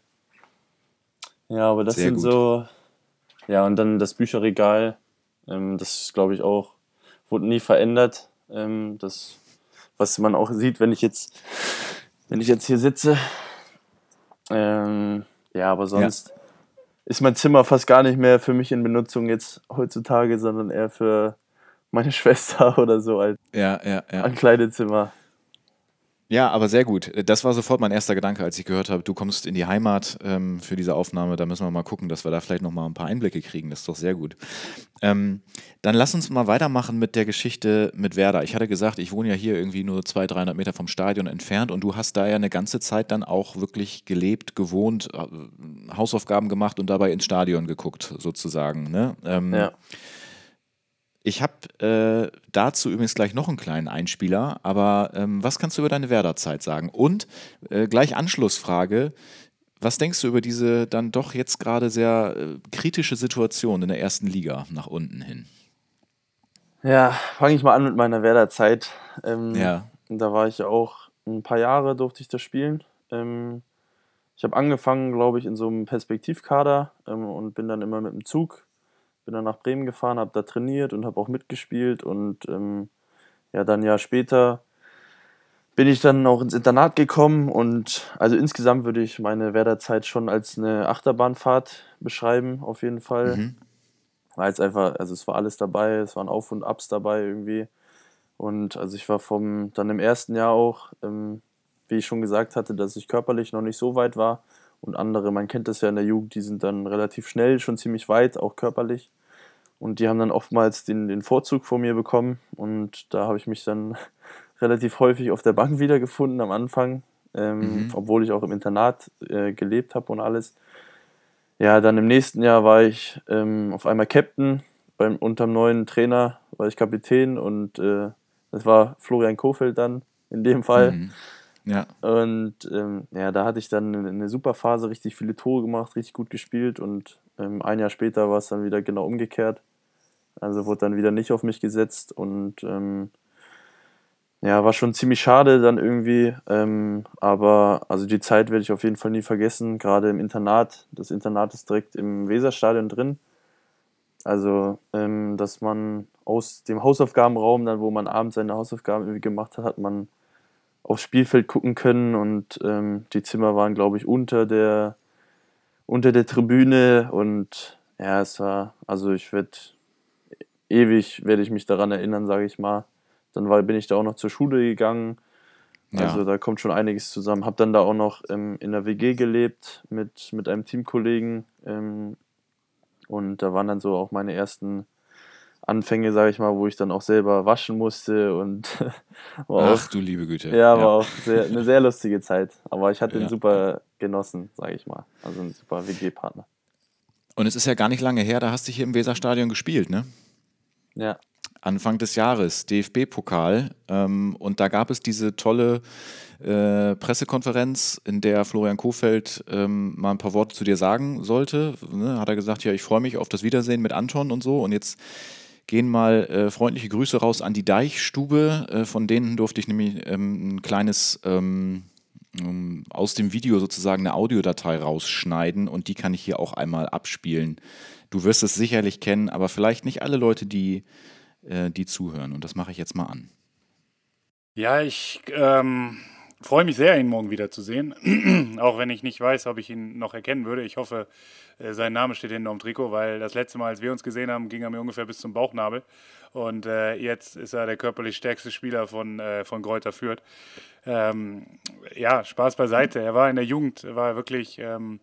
Ja, aber das Sehr sind gut. so. Ja, und dann das Bücherregal. Ähm, das glaube ich auch, wurde nie verändert. Ähm, das, was man auch sieht, wenn ich jetzt, wenn ich jetzt hier sitze. Ähm, ja, aber sonst. Ja ist mein Zimmer fast gar nicht mehr für mich in Benutzung jetzt heutzutage, sondern eher für meine Schwester oder so als ja, ja, ja. Ankleidezimmer. Ja, aber sehr gut. Das war sofort mein erster Gedanke, als ich gehört habe, du kommst in die Heimat ähm, für diese Aufnahme. Da müssen wir mal gucken, dass wir da vielleicht noch mal ein paar Einblicke kriegen. Das ist doch sehr gut. Ähm, dann lass uns mal weitermachen mit der Geschichte mit Werder. Ich hatte gesagt, ich wohne ja hier irgendwie nur 200, 300 Meter vom Stadion entfernt und du hast da ja eine ganze Zeit dann auch wirklich gelebt, gewohnt, äh, Hausaufgaben gemacht und dabei ins Stadion geguckt, sozusagen. Ne? Ähm, ja. Ich habe äh, dazu übrigens gleich noch einen kleinen Einspieler, aber ähm, was kannst du über deine Werderzeit sagen? Und äh, gleich Anschlussfrage, was denkst du über diese dann doch jetzt gerade sehr äh, kritische Situation in der ersten Liga nach unten hin? Ja, fange ich mal an mit meiner Werderzeit. Ähm, ja. Da war ich auch ein paar Jahre, durfte ich das spielen. Ähm, ich habe angefangen, glaube ich, in so einem Perspektivkader ähm, und bin dann immer mit dem Zug bin dann nach Bremen gefahren, habe da trainiert und habe auch mitgespielt und ähm, ja, dann ein Jahr später bin ich dann auch ins Internat gekommen und also insgesamt würde ich meine Werderzeit schon als eine Achterbahnfahrt beschreiben, auf jeden Fall. Mhm. Weil es einfach, also es war alles dabei, es waren Auf- und Abs dabei irgendwie. Und also ich war vom, dann im ersten Jahr auch, ähm, wie ich schon gesagt hatte, dass ich körperlich noch nicht so weit war, und andere, man kennt das ja in der Jugend, die sind dann relativ schnell, schon ziemlich weit, auch körperlich. Und die haben dann oftmals den, den Vorzug vor mir bekommen. Und da habe ich mich dann relativ häufig auf der Bank wiedergefunden am Anfang, ähm, mhm. obwohl ich auch im Internat äh, gelebt habe und alles. Ja, dann im nächsten Jahr war ich ähm, auf einmal Captain beim unterm neuen Trainer, war ich Kapitän und äh, das war Florian Kofeld dann in dem Fall. Mhm. Ja. Und ähm, ja, da hatte ich dann eine, super Phase, richtig viele Tore gemacht, richtig gut gespielt und ähm, ein Jahr später war es dann wieder genau umgekehrt. Also wurde dann wieder nicht auf mich gesetzt und ähm, ja, war schon ziemlich schade dann irgendwie. Ähm, aber also die Zeit werde ich auf jeden Fall nie vergessen, gerade im Internat. Das Internat ist direkt im Weserstadion drin. Also, ähm, dass man aus dem Hausaufgabenraum, dann wo man abends seine Hausaufgaben irgendwie gemacht hat, hat man aufs Spielfeld gucken können und ähm, die Zimmer waren, glaube ich, unter der, unter der Tribüne und ja, es war, also ich werde ewig, werde ich mich daran erinnern, sage ich mal. Dann war, bin ich da auch noch zur Schule gegangen. Also ja. da kommt schon einiges zusammen. Habe dann da auch noch ähm, in der WG gelebt mit, mit einem Teamkollegen. Ähm, und da waren dann so auch meine ersten Anfänge, sage ich mal, wo ich dann auch selber waschen musste und war Ach auch, du liebe Güte. Ja, war ja. auch sehr, eine sehr lustige Zeit. Aber ich hatte ja. einen super Genossen, sage ich mal. Also einen super WG-Partner. Und es ist ja gar nicht lange her, da hast du hier im Weserstadion gespielt, ne? Ja. Anfang des Jahres, DFB-Pokal. Ähm, und da gab es diese tolle äh, Pressekonferenz, in der Florian Kofeld ähm, mal ein paar Worte zu dir sagen sollte. Ne? Hat er gesagt, ja, ich freue mich auf das Wiedersehen mit Anton und so. Und jetzt gehen mal äh, freundliche Grüße raus an die Deichstube. Äh, von denen durfte ich nämlich ähm, ein kleines ähm, ähm, aus dem Video sozusagen eine Audiodatei rausschneiden und die kann ich hier auch einmal abspielen. Du wirst es sicherlich kennen, aber vielleicht nicht alle Leute, die, äh, die zuhören. Und das mache ich jetzt mal an. Ja, ich ähm, freue mich sehr, ihn morgen wiederzusehen. auch wenn ich nicht weiß, ob ich ihn noch erkennen würde. Ich hoffe, äh, sein Name steht hinten auf dem Trikot, weil das letzte Mal, als wir uns gesehen haben, ging er mir ungefähr bis zum Bauchnabel. Und äh, jetzt ist er der körperlich stärkste Spieler von, äh, von Greuther Fürth. Ähm, ja, Spaß beiseite. Er war in der Jugend, war wirklich ähm,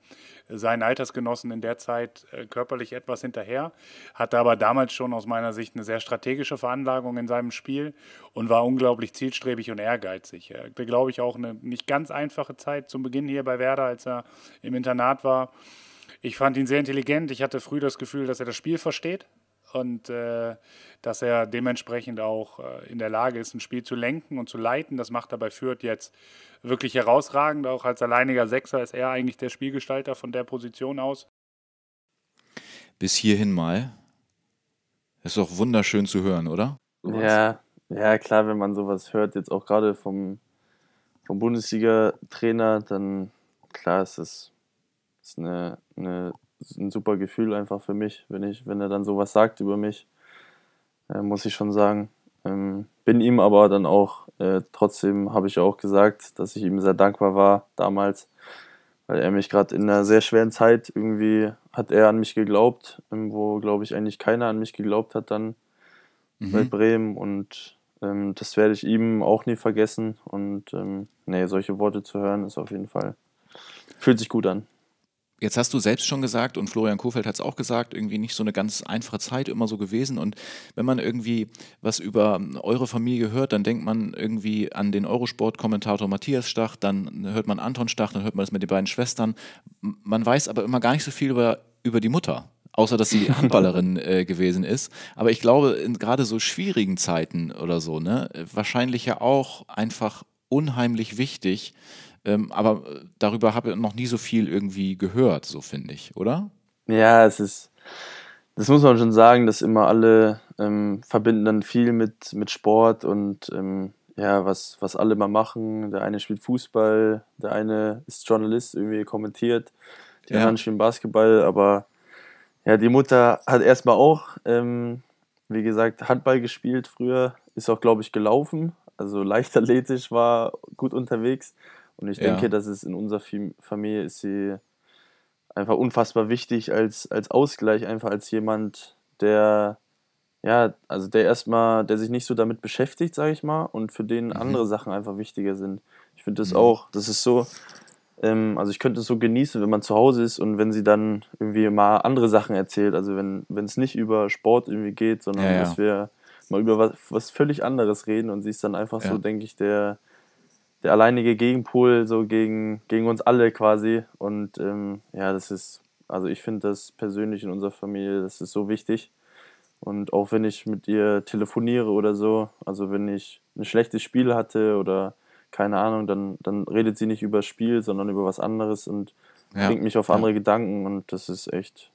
seinen Altersgenossen in der Zeit äh, körperlich etwas hinterher, hatte aber damals schon aus meiner Sicht eine sehr strategische Veranlagung in seinem Spiel und war unglaublich zielstrebig und ehrgeizig. Er hatte, glaube ich, auch eine nicht ganz einfache Zeit zum Beginn hier bei Werder, als er im Internat war. Ich fand ihn sehr intelligent. Ich hatte früh das Gefühl, dass er das Spiel versteht und äh, dass er dementsprechend auch äh, in der Lage ist, ein Spiel zu lenken und zu leiten. Das macht er bei Fürth jetzt wirklich herausragend. Auch als alleiniger Sechser ist er eigentlich der Spielgestalter von der Position aus. Bis hierhin mal. Ist doch wunderschön zu hören, oder? Ja, ja, klar, wenn man sowas hört, jetzt auch gerade vom, vom Bundesliga-Trainer, dann klar ist es ist eine, eine, ein super Gefühl einfach für mich, wenn ich, wenn er dann sowas sagt über mich, äh, muss ich schon sagen. Ähm, bin ihm aber dann auch, äh, trotzdem habe ich auch gesagt, dass ich ihm sehr dankbar war damals, weil er mich gerade in einer sehr schweren Zeit irgendwie hat er an mich geglaubt, ähm, wo glaube ich eigentlich keiner an mich geglaubt hat dann mhm. bei Bremen und ähm, das werde ich ihm auch nie vergessen. Und ähm, nee, solche Worte zu hören, ist auf jeden Fall, fühlt sich gut an. Jetzt hast du selbst schon gesagt und Florian Kofeld hat es auch gesagt, irgendwie nicht so eine ganz einfache Zeit immer so gewesen. Und wenn man irgendwie was über eure Familie hört, dann denkt man irgendwie an den Eurosport-Kommentator Matthias Stach, dann hört man Anton Stach, dann hört man das mit den beiden Schwestern. Man weiß aber immer gar nicht so viel über, über die Mutter außer dass sie Handballerin äh, gewesen ist. Aber ich glaube, in gerade so schwierigen Zeiten oder so, ne, wahrscheinlich ja auch einfach unheimlich wichtig. Ähm, aber äh, darüber habe ich noch nie so viel irgendwie gehört, so finde ich, oder? Ja, es ist, das muss man schon sagen, dass immer alle ähm, verbinden dann viel mit, mit Sport und ähm, ja, was, was alle mal machen. Der eine spielt Fußball, der eine ist Journalist, irgendwie kommentiert, die ja. anderen spielen Basketball, aber ja, die Mutter hat erstmal auch, ähm, wie gesagt, Handball gespielt früher, ist auch, glaube ich, gelaufen, also leichtathletisch war gut unterwegs. Und ich ja. denke, dass es in unserer Familie ist sie einfach unfassbar wichtig als, als Ausgleich, einfach als jemand, der ja, also der erstmal, der sich nicht so damit beschäftigt, sage ich mal, und für den mhm. andere Sachen einfach wichtiger sind. Ich finde das mhm. auch, das ist so, ähm, also ich könnte es so genießen, wenn man zu Hause ist und wenn sie dann irgendwie mal andere Sachen erzählt. Also wenn es nicht über Sport irgendwie geht, sondern ja, ja. dass wir mal über was, was völlig anderes reden und sie ist dann einfach ja. so, denke ich, der, der alleinige Gegenpol so gegen, gegen uns alle quasi. Und ähm, ja, das ist, also ich finde das persönlich in unserer Familie, das ist so wichtig. Und auch wenn ich mit ihr telefoniere oder so, also wenn ich ein schlechtes Spiel hatte oder keine Ahnung, dann, dann redet sie nicht über das Spiel, sondern über was anderes und ja. bringt mich auf andere ja. Gedanken und das ist echt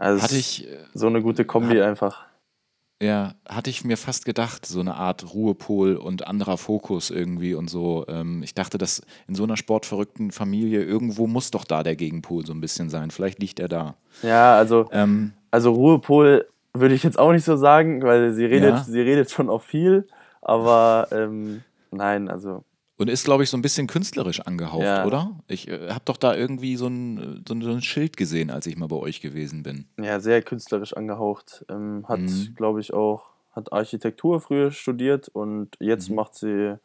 also hatte ich, so eine gute Kombi hat, einfach. Ja, hatte ich mir fast gedacht, so eine Art Ruhepol und anderer Fokus irgendwie und so. Ähm, ich dachte, dass in so einer sportverrückten Familie irgendwo muss doch da der Gegenpol so ein bisschen sein. Vielleicht liegt er da. Ja, also, ähm, also Ruhepol würde ich jetzt auch nicht so sagen, weil sie redet, ja. sie redet schon auch viel, aber ähm, nein, also und ist, glaube ich, so ein bisschen künstlerisch angehaucht, ja. oder? Ich äh, habe doch da irgendwie so ein, so, ein, Schild gesehen, als ich mal bei euch gewesen bin. Ja, sehr künstlerisch angehaucht. Ähm, hat, mhm. glaube ich, auch hat Architektur früher studiert und jetzt mhm. macht sie,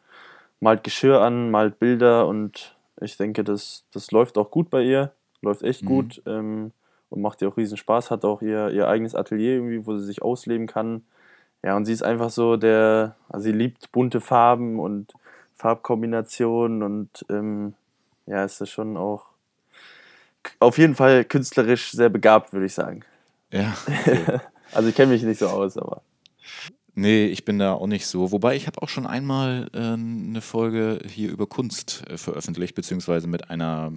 malt Geschirr an, malt Bilder und ich denke, das, das läuft auch gut bei ihr. Läuft echt mhm. gut ähm, und macht ihr auch riesen Spaß. Hat auch ihr, ihr eigenes Atelier irgendwie, wo sie sich ausleben kann. Ja, und sie ist einfach so der, also sie liebt bunte Farben und Farbkombinationen und ähm, ja, ist das schon auch auf jeden Fall künstlerisch sehr begabt, würde ich sagen. Ja. Okay. also ich kenne mich nicht so aus, aber. Nee, ich bin da auch nicht so. Wobei ich habe auch schon einmal äh, eine Folge hier über Kunst äh, veröffentlicht, beziehungsweise mit einer,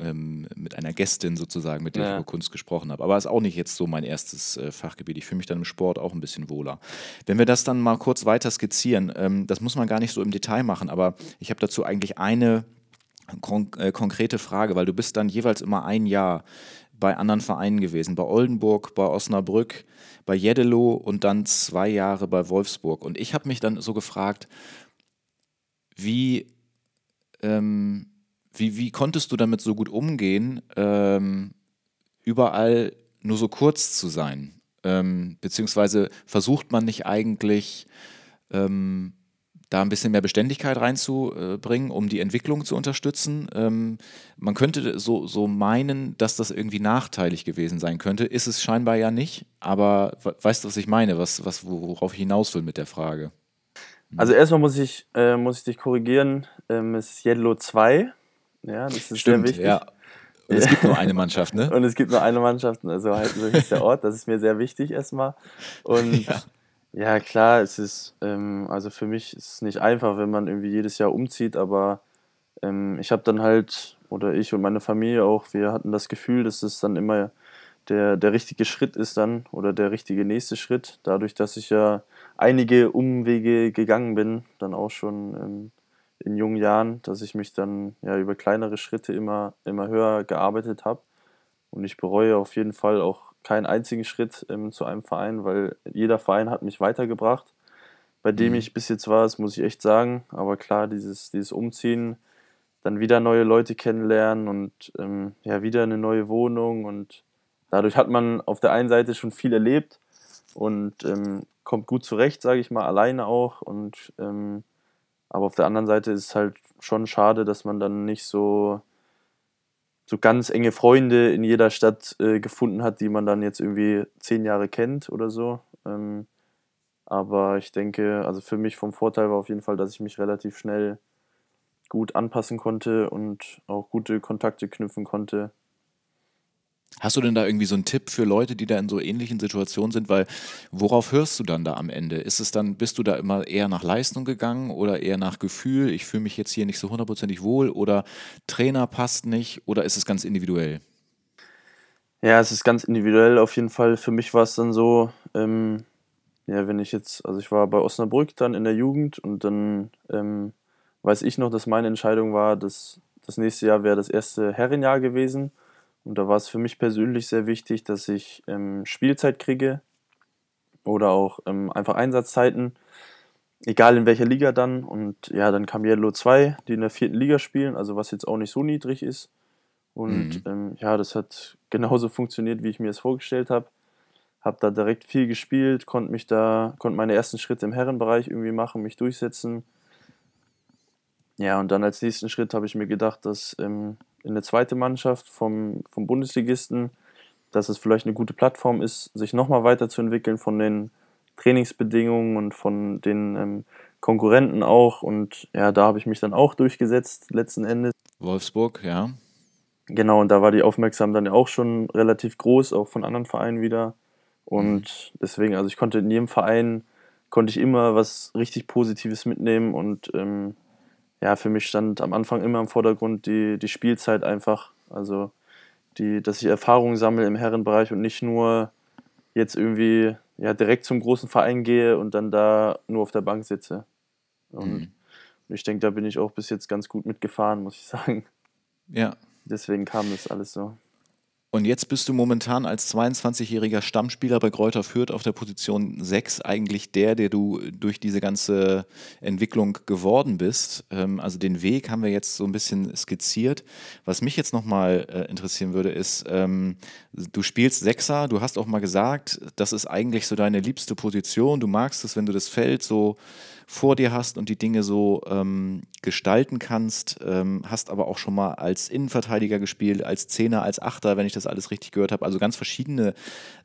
ähm, mit einer Gästin sozusagen, mit der ja. ich über Kunst gesprochen habe. Aber ist auch nicht jetzt so mein erstes äh, Fachgebiet. Ich fühle mich dann im Sport auch ein bisschen wohler. Wenn wir das dann mal kurz weiter skizzieren, ähm, das muss man gar nicht so im Detail machen, aber ich habe dazu eigentlich eine kon äh, konkrete Frage, weil du bist dann jeweils immer ein Jahr bei anderen Vereinen gewesen, bei Oldenburg, bei Osnabrück, bei Jeddelo und dann zwei Jahre bei Wolfsburg. Und ich habe mich dann so gefragt, wie, ähm, wie, wie konntest du damit so gut umgehen, ähm, überall nur so kurz zu sein? Ähm, beziehungsweise versucht man nicht eigentlich ähm, da ein bisschen mehr Beständigkeit reinzubringen, um die Entwicklung zu unterstützen. Ähm, man könnte so, so meinen, dass das irgendwie nachteilig gewesen sein könnte. Ist es scheinbar ja nicht, aber weißt du, was ich meine, was, was, worauf ich hinaus will mit der Frage? Hm. Also erstmal muss ich, äh, muss ich dich korrigieren, ähm, es ist Yellow 2. Ja, das ist Stimmt, sehr wichtig. Ja. Und es gibt nur eine Mannschaft, ne? Und es gibt nur eine Mannschaft, also halt so ist der Ort, das ist mir sehr wichtig erstmal. Und ja. Ja, klar, es ist, ähm, also für mich ist es nicht einfach, wenn man irgendwie jedes Jahr umzieht, aber ähm, ich habe dann halt, oder ich und meine Familie auch, wir hatten das Gefühl, dass es dann immer der, der richtige Schritt ist dann oder der richtige nächste Schritt, dadurch, dass ich ja einige Umwege gegangen bin, dann auch schon ähm, in jungen Jahren, dass ich mich dann ja über kleinere Schritte immer, immer höher gearbeitet habe. Und ich bereue auf jeden Fall auch keinen einzigen Schritt ähm, zu einem Verein, weil jeder Verein hat mich weitergebracht, bei dem mhm. ich bis jetzt war, das muss ich echt sagen. Aber klar, dieses, dieses Umziehen, dann wieder neue Leute kennenlernen und ähm, ja, wieder eine neue Wohnung und dadurch hat man auf der einen Seite schon viel erlebt und ähm, kommt gut zurecht, sage ich mal, alleine auch. Und ähm, aber auf der anderen Seite ist es halt schon schade, dass man dann nicht so so ganz enge Freunde in jeder Stadt äh, gefunden hat, die man dann jetzt irgendwie zehn Jahre kennt oder so. Ähm, aber ich denke, also für mich vom Vorteil war auf jeden Fall, dass ich mich relativ schnell gut anpassen konnte und auch gute Kontakte knüpfen konnte. Hast du denn da irgendwie so einen Tipp für Leute, die da in so ähnlichen Situationen sind? Weil worauf hörst du dann da am Ende? Ist es dann, bist du da immer eher nach Leistung gegangen oder eher nach Gefühl, ich fühle mich jetzt hier nicht so hundertprozentig wohl oder Trainer passt nicht oder ist es ganz individuell? Ja, es ist ganz individuell auf jeden Fall. Für mich war es dann so, ähm, ja, wenn ich jetzt, also ich war bei Osnabrück dann in der Jugend und dann ähm, weiß ich noch, dass meine Entscheidung war, dass das nächste Jahr wäre das erste Herrenjahr gewesen. Und da war es für mich persönlich sehr wichtig, dass ich ähm, Spielzeit kriege oder auch ähm, einfach Einsatzzeiten, egal in welcher Liga dann. Und ja, dann kam Yellow 2, die in der vierten Liga spielen, also was jetzt auch nicht so niedrig ist. Und mhm. ähm, ja, das hat genauso funktioniert, wie ich mir es vorgestellt habe. Habe da direkt viel gespielt, konnte mich da, konnte meine ersten Schritte im Herrenbereich irgendwie machen, mich durchsetzen. Ja, und dann als nächsten Schritt habe ich mir gedacht, dass ähm, in eine zweite Mannschaft vom, vom Bundesligisten, dass es vielleicht eine gute Plattform ist, sich nochmal weiterzuentwickeln von den Trainingsbedingungen und von den ähm, Konkurrenten auch. Und ja, da habe ich mich dann auch durchgesetzt, letzten Endes. Wolfsburg, ja. Genau, und da war die Aufmerksamkeit dann ja auch schon relativ groß, auch von anderen Vereinen wieder. Und mhm. deswegen, also ich konnte in jedem Verein, konnte ich immer was richtig Positives mitnehmen und ähm, ja, für mich stand am Anfang immer im Vordergrund die, die Spielzeit einfach. Also, die, dass ich Erfahrungen sammle im Herrenbereich und nicht nur jetzt irgendwie ja, direkt zum großen Verein gehe und dann da nur auf der Bank sitze. Und mhm. ich denke, da bin ich auch bis jetzt ganz gut mitgefahren, muss ich sagen. Ja. Deswegen kam das alles so. Und jetzt bist du momentan als 22-jähriger Stammspieler bei Kräuter Fürth auf der Position 6 eigentlich der, der du durch diese ganze Entwicklung geworden bist. Ähm, also den Weg haben wir jetzt so ein bisschen skizziert. Was mich jetzt nochmal äh, interessieren würde, ist, ähm, du spielst Sechser, du hast auch mal gesagt, das ist eigentlich so deine liebste Position. Du magst es, wenn du das Feld so vor dir hast und die Dinge so ähm, gestalten kannst. Ähm, hast aber auch schon mal als Innenverteidiger gespielt, als Zehner, als Achter, wenn ich das alles richtig gehört habe. Also ganz verschiedene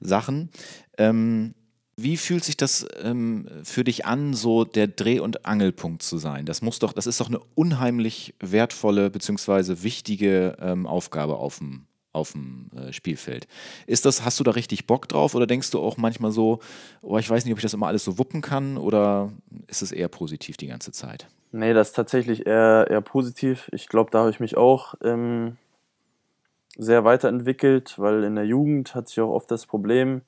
Sachen. Ähm, wie fühlt sich das ähm, für dich an, so der Dreh- und Angelpunkt zu sein? Das muss doch, das ist doch eine unheimlich wertvolle bzw. wichtige ähm, Aufgabe auf dem auf dem äh, Spielfeld. Ist das, hast du da richtig Bock drauf oder denkst du auch manchmal so, oh, ich weiß nicht, ob ich das immer alles so wuppen kann oder ist es eher positiv die ganze Zeit? Nee, das ist tatsächlich eher, eher positiv. Ich glaube, da habe ich mich auch ähm, sehr weiterentwickelt, weil in der Jugend hatte ich auch oft das Problem,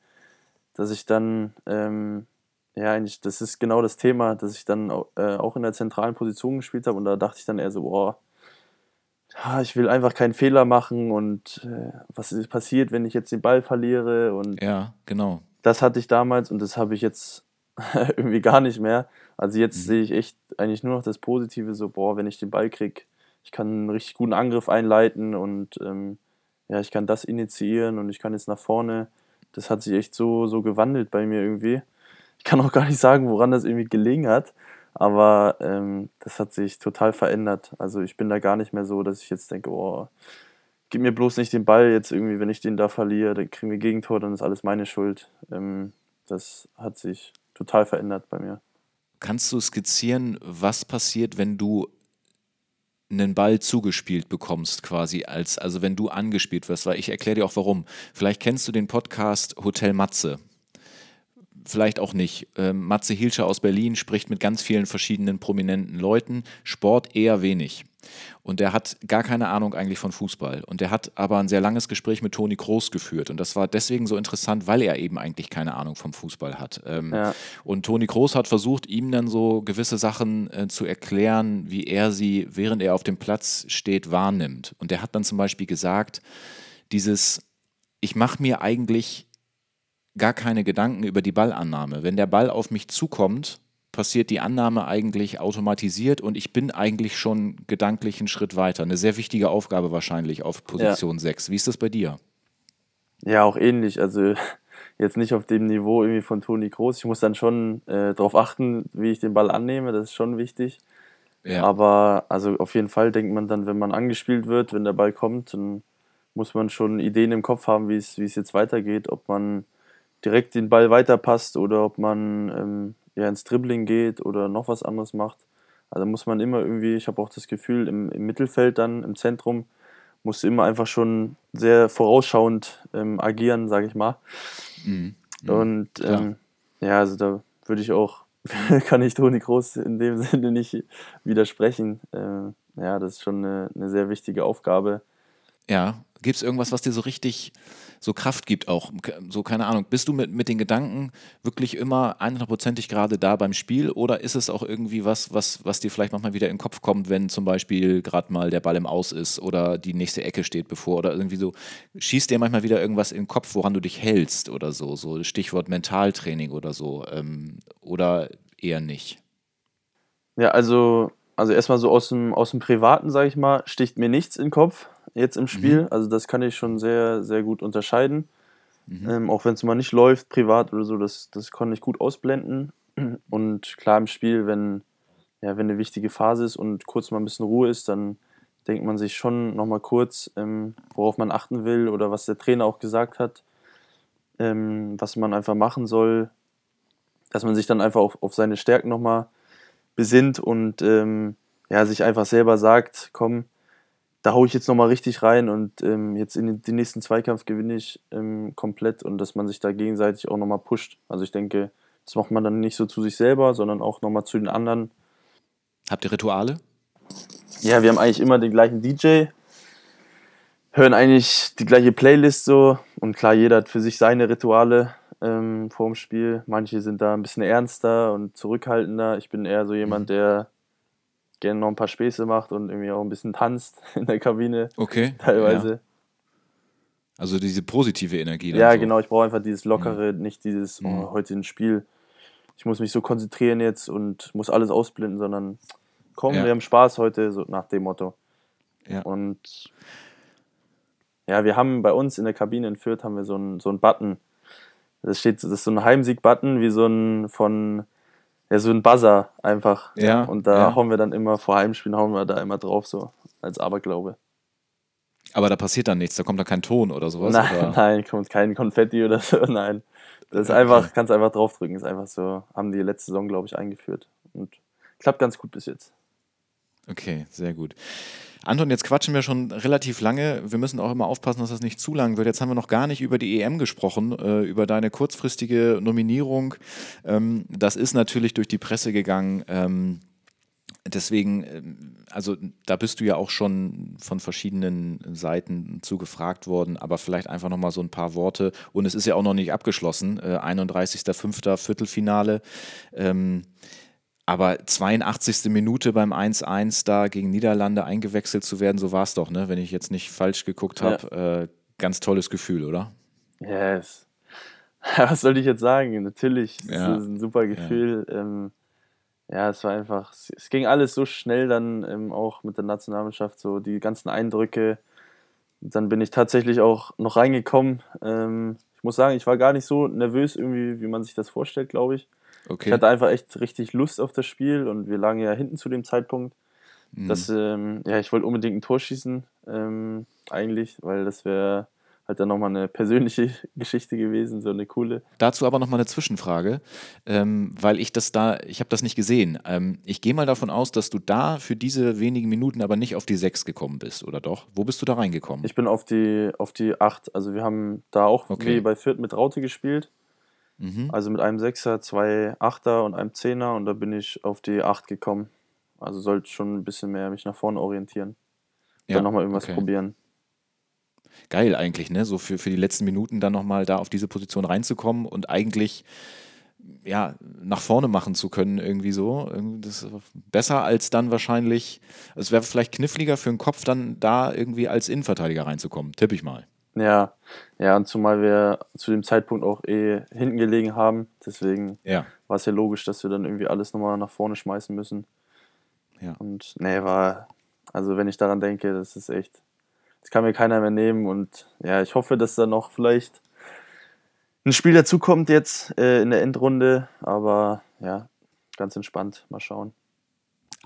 dass ich dann, ähm, ja, eigentlich, das ist genau das Thema, dass ich dann äh, auch in der zentralen Position gespielt habe und da dachte ich dann eher so, boah, ich will einfach keinen Fehler machen und äh, was ist passiert, wenn ich jetzt den Ball verliere und ja, genau. Das hatte ich damals und das habe ich jetzt irgendwie gar nicht mehr. Also jetzt mhm. sehe ich echt eigentlich nur noch das Positive, so boah, wenn ich den Ball kriege, ich kann einen richtig guten Angriff einleiten und ähm, ja, ich kann das initiieren und ich kann jetzt nach vorne. Das hat sich echt so, so gewandelt bei mir irgendwie. Ich kann auch gar nicht sagen, woran das irgendwie gelegen hat. Aber ähm, das hat sich total verändert. Also ich bin da gar nicht mehr so, dass ich jetzt denke, oh, gib mir bloß nicht den Ball jetzt irgendwie, wenn ich den da verliere, dann kriegen wir Gegentor, dann ist alles meine Schuld. Ähm, das hat sich total verändert bei mir. Kannst du skizzieren, was passiert, wenn du einen Ball zugespielt bekommst, quasi als, also wenn du angespielt wirst, weil ich erkläre dir auch warum. Vielleicht kennst du den Podcast Hotel Matze vielleicht auch nicht. Ähm, Matze Hilscher aus Berlin spricht mit ganz vielen verschiedenen prominenten Leuten, Sport eher wenig. Und der hat gar keine Ahnung eigentlich von Fußball. Und der hat aber ein sehr langes Gespräch mit Toni Kroos geführt. Und das war deswegen so interessant, weil er eben eigentlich keine Ahnung vom Fußball hat. Ähm, ja. Und Toni Kroos hat versucht, ihm dann so gewisse Sachen äh, zu erklären, wie er sie, während er auf dem Platz steht, wahrnimmt. Und der hat dann zum Beispiel gesagt, dieses, ich mache mir eigentlich gar keine Gedanken über die Ballannahme. Wenn der Ball auf mich zukommt, passiert die Annahme eigentlich automatisiert und ich bin eigentlich schon gedanklich einen Schritt weiter. Eine sehr wichtige Aufgabe wahrscheinlich auf Position ja. 6. Wie ist das bei dir? Ja, auch ähnlich. Also jetzt nicht auf dem Niveau irgendwie von Toni Groß. Ich muss dann schon äh, darauf achten, wie ich den Ball annehme, das ist schon wichtig. Ja. Aber also auf jeden Fall denkt man dann, wenn man angespielt wird, wenn der Ball kommt, dann muss man schon Ideen im Kopf haben, wie es, wie es jetzt weitergeht, ob man direkt den Ball weiterpasst oder ob man ähm, ja, ins Dribbling geht oder noch was anderes macht. Also muss man immer irgendwie, ich habe auch das Gefühl, im, im Mittelfeld dann, im Zentrum, muss immer einfach schon sehr vorausschauend ähm, agieren, sage ich mal. Mhm. Mhm. Und ähm, ja, also da würde ich auch, kann ich Toni Groß in dem Sinne nicht widersprechen. Äh, ja, das ist schon eine, eine sehr wichtige Aufgabe. Ja, gibt es irgendwas, was dir so richtig so Kraft gibt auch. So, keine Ahnung, bist du mit, mit den Gedanken wirklich immer 100%ig gerade da beim Spiel oder ist es auch irgendwie was, was, was dir vielleicht manchmal wieder in den Kopf kommt, wenn zum Beispiel gerade mal der Ball im Aus ist oder die nächste Ecke steht bevor oder irgendwie so, schießt dir manchmal wieder irgendwas in den Kopf, woran du dich hältst oder so, so Stichwort Mentaltraining oder so ähm, oder eher nicht? Ja, also, also erstmal so aus dem, aus dem Privaten, sage ich mal, sticht mir nichts in den Kopf jetzt im Spiel. Mhm. Also das kann ich schon sehr, sehr gut unterscheiden. Mhm. Ähm, auch wenn es mal nicht läuft, privat oder so, das, das kann ich gut ausblenden. Und klar im Spiel, wenn, ja, wenn eine wichtige Phase ist und kurz mal ein bisschen Ruhe ist, dann denkt man sich schon nochmal kurz, ähm, worauf man achten will oder was der Trainer auch gesagt hat, ähm, was man einfach machen soll, dass man sich dann einfach auf, auf seine Stärken nochmal besinnt und ähm, ja, sich einfach selber sagt, komm, da haue ich jetzt nochmal richtig rein und ähm, jetzt in den, nächsten Zweikampf gewinne ich ähm, komplett und dass man sich da gegenseitig auch nochmal pusht. Also ich denke, das macht man dann nicht so zu sich selber, sondern auch nochmal zu den anderen. Habt ihr Rituale? Ja, wir haben eigentlich immer den gleichen DJ, hören eigentlich die gleiche Playlist so und klar, jeder hat für sich seine Rituale ähm, vor dem Spiel. Manche sind da ein bisschen ernster und zurückhaltender. Ich bin eher so jemand, mhm. der gerne noch ein paar Späße macht und irgendwie auch ein bisschen tanzt in der Kabine. Okay. Teilweise. Ja. Also diese positive Energie. ja, so. genau. Ich brauche einfach dieses Lockere, mhm. nicht dieses, oh, mhm. heute ein Spiel. Ich muss mich so konzentrieren jetzt und muss alles ausblenden, sondern komm, ja. wir haben Spaß heute, so nach dem Motto. Ja. Und ja, wir haben bei uns in der Kabine in Fürth haben wir so einen, so einen Button. Das steht, das ist so ein Heimsieg-Button, wie so ein von ja, so ein Buzzer einfach. Ja. Und da ja. hauen wir dann immer vor Heimspielen, hauen wir da immer drauf, so als Aberglaube. Aber da passiert dann nichts, da kommt da kein Ton oder sowas? Nein, oder? nein, kommt kein Konfetti oder so, nein. Das ist einfach, kannst einfach draufdrücken, ist einfach so, haben die letzte Saison, glaube ich, eingeführt. Und klappt ganz gut bis jetzt. Okay, sehr gut. Anton, jetzt quatschen wir schon relativ lange. Wir müssen auch immer aufpassen, dass das nicht zu lang wird. Jetzt haben wir noch gar nicht über die EM gesprochen, äh, über deine kurzfristige Nominierung. Ähm, das ist natürlich durch die Presse gegangen. Ähm, deswegen, ähm, also da bist du ja auch schon von verschiedenen Seiten zu gefragt worden, aber vielleicht einfach nochmal so ein paar Worte. Und es ist ja auch noch nicht abgeschlossen. Äh, 31.05. Viertelfinale. Ähm, aber 82. Minute beim 1-1 da gegen Niederlande eingewechselt zu werden, so war es doch, ne? wenn ich jetzt nicht falsch geguckt habe. Ja. Äh, ganz tolles Gefühl, oder? Yes. Was soll ich jetzt sagen? Natürlich, ja. es ist ein super Gefühl. Ja. Ähm, ja, es war einfach, es ging alles so schnell dann ähm, auch mit der Nationalmannschaft, so die ganzen Eindrücke. Dann bin ich tatsächlich auch noch reingekommen. Ähm, ich muss sagen, ich war gar nicht so nervös irgendwie, wie man sich das vorstellt, glaube ich. Okay. Ich hatte einfach echt richtig Lust auf das Spiel und wir lagen ja hinten zu dem Zeitpunkt. Mhm. Dass, ähm, ja, ich wollte unbedingt ein Tor schießen, ähm, eigentlich, weil das wäre halt dann nochmal eine persönliche Geschichte gewesen, so eine coole. Dazu aber nochmal eine Zwischenfrage, ähm, weil ich das da, ich habe das nicht gesehen. Ähm, ich gehe mal davon aus, dass du da für diese wenigen Minuten aber nicht auf die 6 gekommen bist, oder doch? Wo bist du da reingekommen? Ich bin auf die, auf die 8. Also wir haben da auch okay. wie bei Fürth mit Raute gespielt. Mhm. Also mit einem Sechser, zwei Achter und einem Zehner und da bin ich auf die Acht gekommen. Also sollte schon ein bisschen mehr mich nach vorne orientieren. Ja, dann nochmal irgendwas okay. probieren. Geil eigentlich, ne? So für, für die letzten Minuten dann nochmal da auf diese Position reinzukommen und eigentlich ja, nach vorne machen zu können, irgendwie so. Das ist besser als dann wahrscheinlich, es wäre vielleicht kniffliger für den Kopf, dann da irgendwie als Innenverteidiger reinzukommen, tippe ich mal. Ja, ja, und zumal wir zu dem Zeitpunkt auch eh hinten gelegen haben, deswegen ja. war es ja logisch, dass wir dann irgendwie alles nochmal nach vorne schmeißen müssen. Ja. Und nee, war, also wenn ich daran denke, das ist echt, das kann mir keiner mehr nehmen und ja, ich hoffe, dass da noch vielleicht ein Spiel dazukommt jetzt äh, in der Endrunde, aber ja, ganz entspannt. Mal schauen.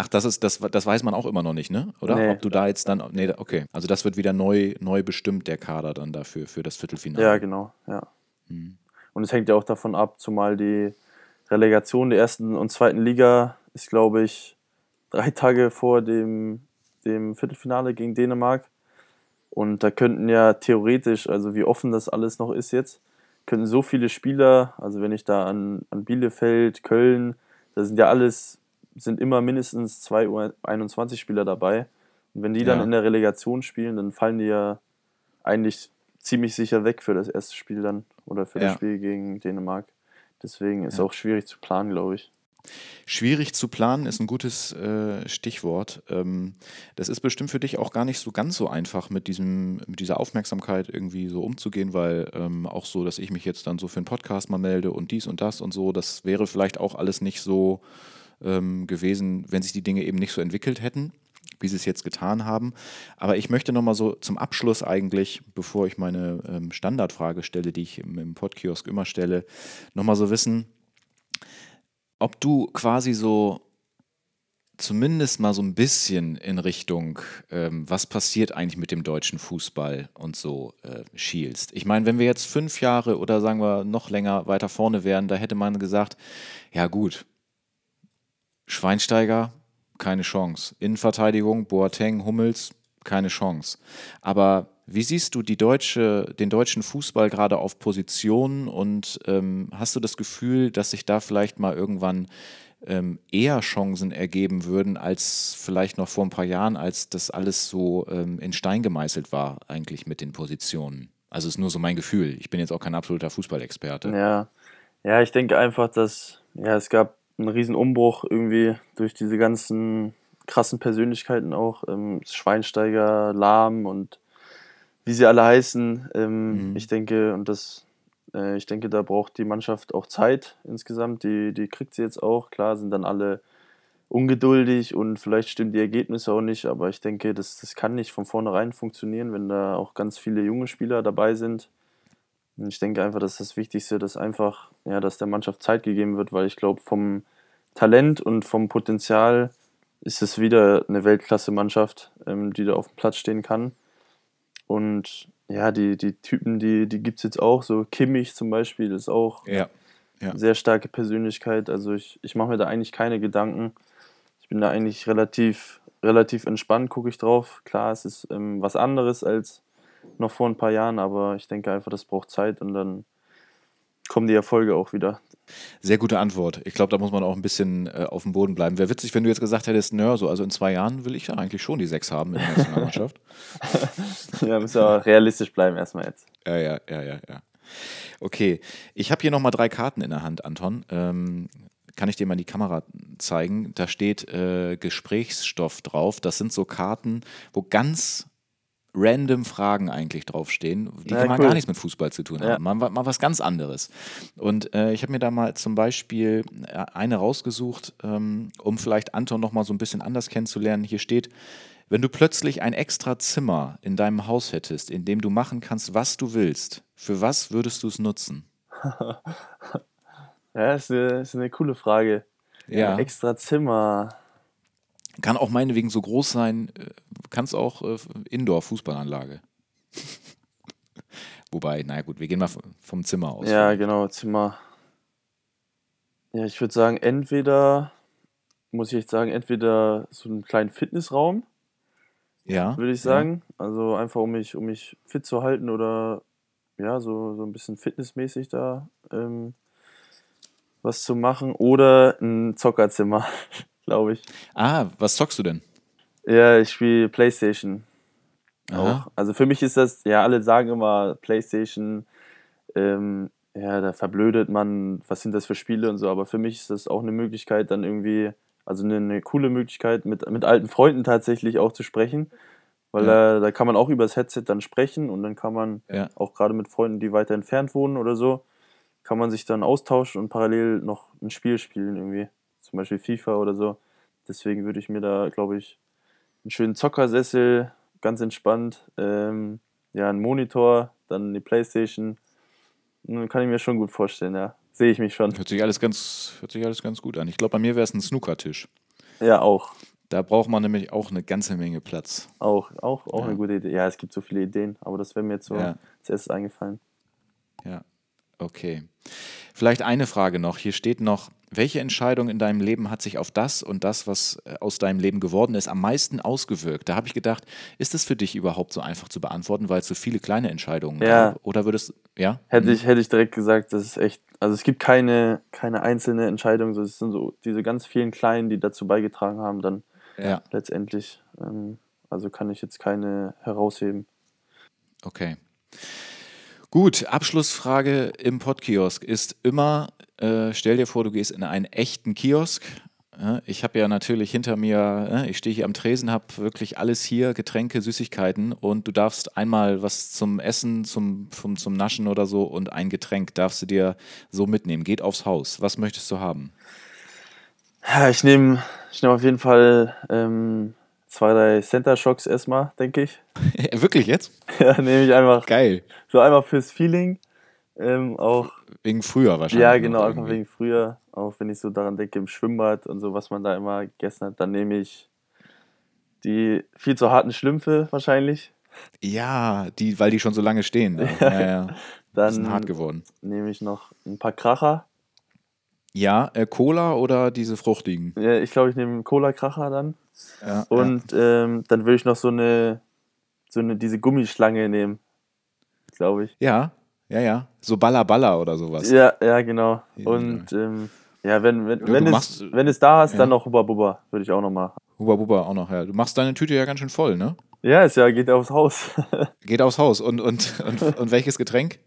Ach, das ist, das, das weiß man auch immer noch nicht, ne? Oder? Nee. Ob du da jetzt dann. Nee, okay. Also das wird wieder neu, neu bestimmt, der Kader dann dafür, für das Viertelfinale. Ja, genau, ja. Hm. Und es hängt ja auch davon ab, zumal die Relegation der ersten und zweiten Liga ist, glaube ich, drei Tage vor dem, dem Viertelfinale gegen Dänemark. Und da könnten ja theoretisch, also wie offen das alles noch ist jetzt, könnten so viele Spieler, also wenn ich da an, an Bielefeld, Köln, da sind ja alles, sind immer mindestens zwei U21 Spieler dabei. Und wenn die dann Ja. in der Relegation spielen, dann fallen die ja eigentlich ziemlich sicher weg für das erste Spiel dann oder für Ja. das Spiel gegen Dänemark. Deswegen ist Ja. auch schwierig zu planen, glaube ich. Schwierig zu planen ist ein gutes äh, Stichwort. Ähm, das ist bestimmt für dich auch gar nicht so ganz so einfach, mit, diesem, mit dieser Aufmerksamkeit irgendwie so umzugehen, weil ähm, auch so, dass ich mich jetzt dann so für einen Podcast mal melde und dies und das und so, das wäre vielleicht auch alles nicht so ähm, gewesen, wenn sich die Dinge eben nicht so entwickelt hätten, wie sie es jetzt getan haben. Aber ich möchte nochmal so zum Abschluss eigentlich, bevor ich meine ähm, Standardfrage stelle, die ich im, im Podkiosk immer stelle, nochmal so wissen, ob du quasi so zumindest mal so ein bisschen in Richtung, ähm, was passiert eigentlich mit dem deutschen Fußball und so äh, schielst. Ich meine, wenn wir jetzt fünf Jahre oder sagen wir noch länger weiter vorne wären, da hätte man gesagt, ja gut, Schweinsteiger, keine Chance. Innenverteidigung, Boateng, Hummels, keine Chance. Aber wie siehst du die deutsche, den deutschen Fußball gerade auf Positionen und ähm, hast du das Gefühl, dass sich da vielleicht mal irgendwann ähm, eher Chancen ergeben würden, als vielleicht noch vor ein paar Jahren, als das alles so ähm, in Stein gemeißelt war, eigentlich mit den Positionen? Also ist nur so mein Gefühl. Ich bin jetzt auch kein absoluter Fußballexperte. Ja, ja, ich denke einfach, dass ja, es gab einen riesen Umbruch irgendwie durch diese ganzen krassen Persönlichkeiten auch, ähm, Schweinsteiger, Lahm und wie sie alle heißen. Ähm, Mhm. Ich denke, und das, äh, ich denke, da braucht die Mannschaft auch Zeit insgesamt. Die, die kriegt sie jetzt auch. Klar sind dann alle ungeduldig und vielleicht stimmen die Ergebnisse auch nicht, aber ich denke, das, das kann nicht von vornherein funktionieren, wenn da auch ganz viele junge Spieler dabei sind. Und ich denke einfach, das ist das Wichtigste, dass einfach, ja, dass der Mannschaft Zeit gegeben wird, weil ich glaube, vom Talent und vom Potenzial ist es wieder eine Weltklasse-Mannschaft, ähm, die da auf dem Platz stehen kann. Und ja, die, die Typen, die, die gibt es jetzt auch. So Kimmich zum Beispiel ist auch Ja. Ja. sehr starke Persönlichkeit. Also ich, ich mache mir da eigentlich keine Gedanken. Ich bin da eigentlich relativ, relativ entspannt, gucke ich drauf. Klar, es ist ähm, was anderes als noch vor ein paar Jahren, aber ich denke einfach, das braucht Zeit und dann kommen die Erfolge auch wieder. Sehr gute Antwort. Ich glaube, da muss man auch ein bisschen äh, auf dem Boden bleiben. Wäre witzig, wenn du jetzt gesagt hättest, naja, so, also in zwei Jahren will ich ja eigentlich schon die sechs haben in der Nationalmannschaft. ja, müssen wir realistisch bleiben erstmal jetzt. Ja, ja, ja, ja, ja. Okay, ich habe hier nochmal drei Karten in der Hand, Anton. Ähm, kann ich dir mal die Kamera zeigen? Da steht äh, Gesprächsstoff drauf. Das sind so Karten, wo ganz random Fragen eigentlich draufstehen, die Ja, mal cool. gar nichts mit Fußball zu tun Ja. haben. Mal, mal was ganz anderes. Und äh, ich habe mir da mal zum Beispiel äh, eine rausgesucht, ähm, um vielleicht Anton nochmal so ein bisschen anders kennenzulernen. Hier steht, wenn du plötzlich ein extra Zimmer in deinem Haus hättest, in dem du machen kannst, was du willst, für was würdest du es nutzen? Ja, ist eine, ist eine coole Frage. Ja, Extra Zimmer. Kann auch meinetwegen so groß sein, äh, kann es auch äh, Indoor-Fußballanlage. Wobei, naja gut, wir gehen mal vom Zimmer aus. Ja, genau, Zimmer. Ja, ich würde sagen, entweder, muss ich echt sagen, entweder so einen kleinen Fitnessraum, Ja, würde ich sagen. Also einfach, um mich, um mich fit zu halten oder ja, so, so ein bisschen fitnessmäßig da ähm, was zu machen. Oder ein Zockerzimmer, glaube ich. Ah, was zockst du denn? Ja, ich spiele Playstation. Aha. Auch. Also für mich ist das, ja, alle sagen immer Playstation, ähm, ja, da verblödet man, was sind das für Spiele und so, aber für mich ist das auch eine Möglichkeit, dann irgendwie, also eine, eine coole Möglichkeit, mit, mit alten Freunden tatsächlich auch zu sprechen, weil Ja. da, da kann man auch über das Headset dann sprechen und dann kann man Ja. auch gerade mit Freunden, die weiter entfernt wohnen oder so, kann man sich dann austauschen und parallel noch ein Spiel spielen irgendwie, zum Beispiel FIFA oder so. Deswegen würde ich mir da, glaube ich, einen schönen Zockersessel, ganz entspannt, ähm, ja, einen Monitor, dann die Playstation kann ich mir schon gut vorstellen, ja. Sehe ich mich schon. Hört sich alles ganz, hört sich alles ganz gut an. Ich glaube, bei mir wäre es ein Snookertisch. Ja, auch. Da braucht man nämlich auch eine ganze Menge Platz. Auch, auch, auch Ja. eine gute Idee. Ja, es gibt so viele Ideen, aber das wäre mir jetzt so Ja. zuerst eingefallen. Ja, okay. Vielleicht eine Frage noch. Hier steht noch, welche Entscheidung in deinem Leben hat sich auf das und das, was äh, aus deinem Leben geworden ist, am meisten ausgewirkt? Da habe ich gedacht, ist es für dich überhaupt so einfach zu beantworten, weil es so viele kleine Entscheidungen Ja. gab? Oder würdest ja? Hätte ich, hätte ich direkt gesagt, das ist echt, also es gibt keine, keine einzelne Entscheidung, so, es sind so diese ganz vielen kleinen, die dazu beigetragen haben, dann Ja, letztendlich. Ähm, also kann ich jetzt keine herausheben. okay. Gut, Abschlussfrage im Podkiosk ist immer, äh, stell dir vor, du gehst in einen echten Kiosk. Ja, Ich habe ja natürlich hinter mir, ich stehe hier am Tresen, habe wirklich alles hier, Getränke, Süßigkeiten und du darfst einmal was zum Essen, zum, zum, zum Naschen oder so und ein Getränk darfst du dir so mitnehmen. Geht aufs Haus. Was möchtest du haben? Ja, ich nehme ich nehm auf jeden Fall ähm, zwei, drei Center Shocks erstmal, denke ich. Wirklich jetzt? Ja, nehme ich einfach Geil. so einmal fürs Feeling. Ähm, auch, Wegen früher wahrscheinlich. ja, noch genau, einfach wegen früher. Auch wenn ich so daran denke, im Schwimmbad und so, was man da immer gegessen hat, dann nehme ich die viel zu harten Schlümpfe wahrscheinlich. Ja, die, weil die schon so lange stehen. Da. Ja, ja. Die sind hart Dann geworden. nehme ich noch ein paar Kracher. Ja, äh, Cola oder diese fruchtigen? Ja, ich glaube, ich nehme einen Cola-Kracher dann. Ja, Und ähm, dann würde ich noch so eine, so eine, diese Gummischlange nehmen. Glaube ich. ja, ja, ja. So Balla Balla oder sowas. Ja, ja, genau. Ja, Und ähm, ja, wenn, wenn, du wenn, es, machst- wenn es da ist, ja. dann noch Hubba Bubba. Würde ich auch noch machen. Huba Buba auch noch, ja. Du machst deine Tüte ja ganz schön voll, ne? Ja, ist ja, geht aufs Haus. Geht aufs Haus. Und, und, und, und welches Getränk?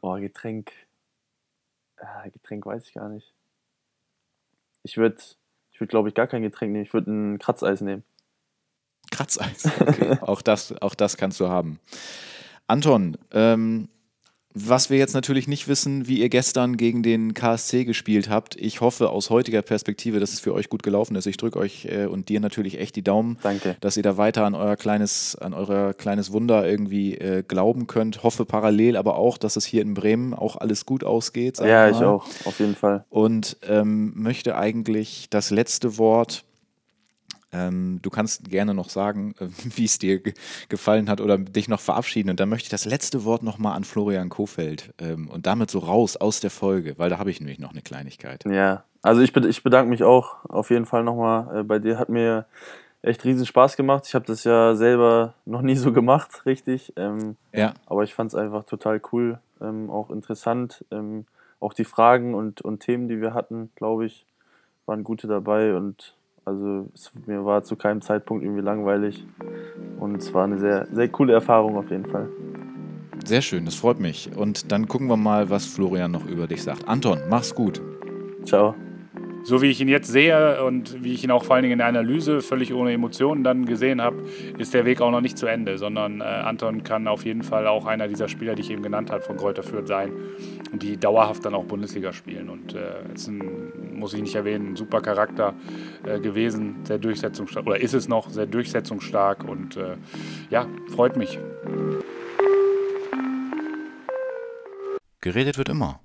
Boah, Getränk. Ah, Getränk weiß ich gar nicht. Ich würde, ich würd, glaube ich, gar kein Getränk nehmen. Ich würde ein Kratzeis nehmen. Kratzeis. Okay. auch, das, auch das kannst du haben. Anton, ähm, was wir jetzt natürlich nicht wissen, wie ihr gestern gegen den KSC gespielt habt. Ich hoffe aus heutiger Perspektive, dass es für euch gut gelaufen ist. Ich drücke euch äh, und dir natürlich echt die Daumen, Danke. dass ihr da weiter an euer kleines, an euer kleines Wunder irgendwie äh, glauben könnt. Hoffe parallel aber auch, dass es hier in Bremen auch alles gut ausgeht. Ja, ich auch. Auf jeden Fall. und ähm, möchte eigentlich das letzte Wort. Ähm, du kannst gerne noch sagen, äh, wie es dir ge gefallen hat oder dich noch verabschieden. Und dann möchte ich das letzte Wort nochmal an Florian Kofeld ähm, und damit so raus aus der Folge, weil da habe ich nämlich noch eine Kleinigkeit. Ja, also ich, bed- ich bedanke mich auch auf jeden Fall nochmal äh, bei dir. Hat mir echt riesen Spaß gemacht. Ich habe das ja selber noch nie so gemacht, richtig. Ähm, Ja, aber ich fand es einfach total cool, ähm, auch interessant. Ähm, auch die Fragen und, und Themen, die wir hatten, glaube ich, waren gute dabei. Und also es, mir war zu keinem Zeitpunkt irgendwie langweilig. Und es war eine sehr, sehr coole Erfahrung auf jeden Fall. sehr schön, das freut mich. Und dann gucken wir mal, was Florian noch über dich sagt. Anton, mach's gut. Ciao. So wie ich ihn jetzt sehe und wie ich ihn auch vor allen Dingen in der Analyse völlig ohne Emotionen dann gesehen habe, ist der Weg auch noch nicht zu Ende, sondern äh, Anton kann auf jeden Fall auch einer dieser Spieler, die ich eben genannt habe, von Kräuter Fürth sein und die dauerhaft dann auch Bundesliga spielen. Und äh, ist ein, muss ich nicht erwähnen, ein super Charakter äh, gewesen, sehr durchsetzungsstark, oder ist es noch, sehr durchsetzungsstark und äh, ja, freut mich. Geredet wird immer.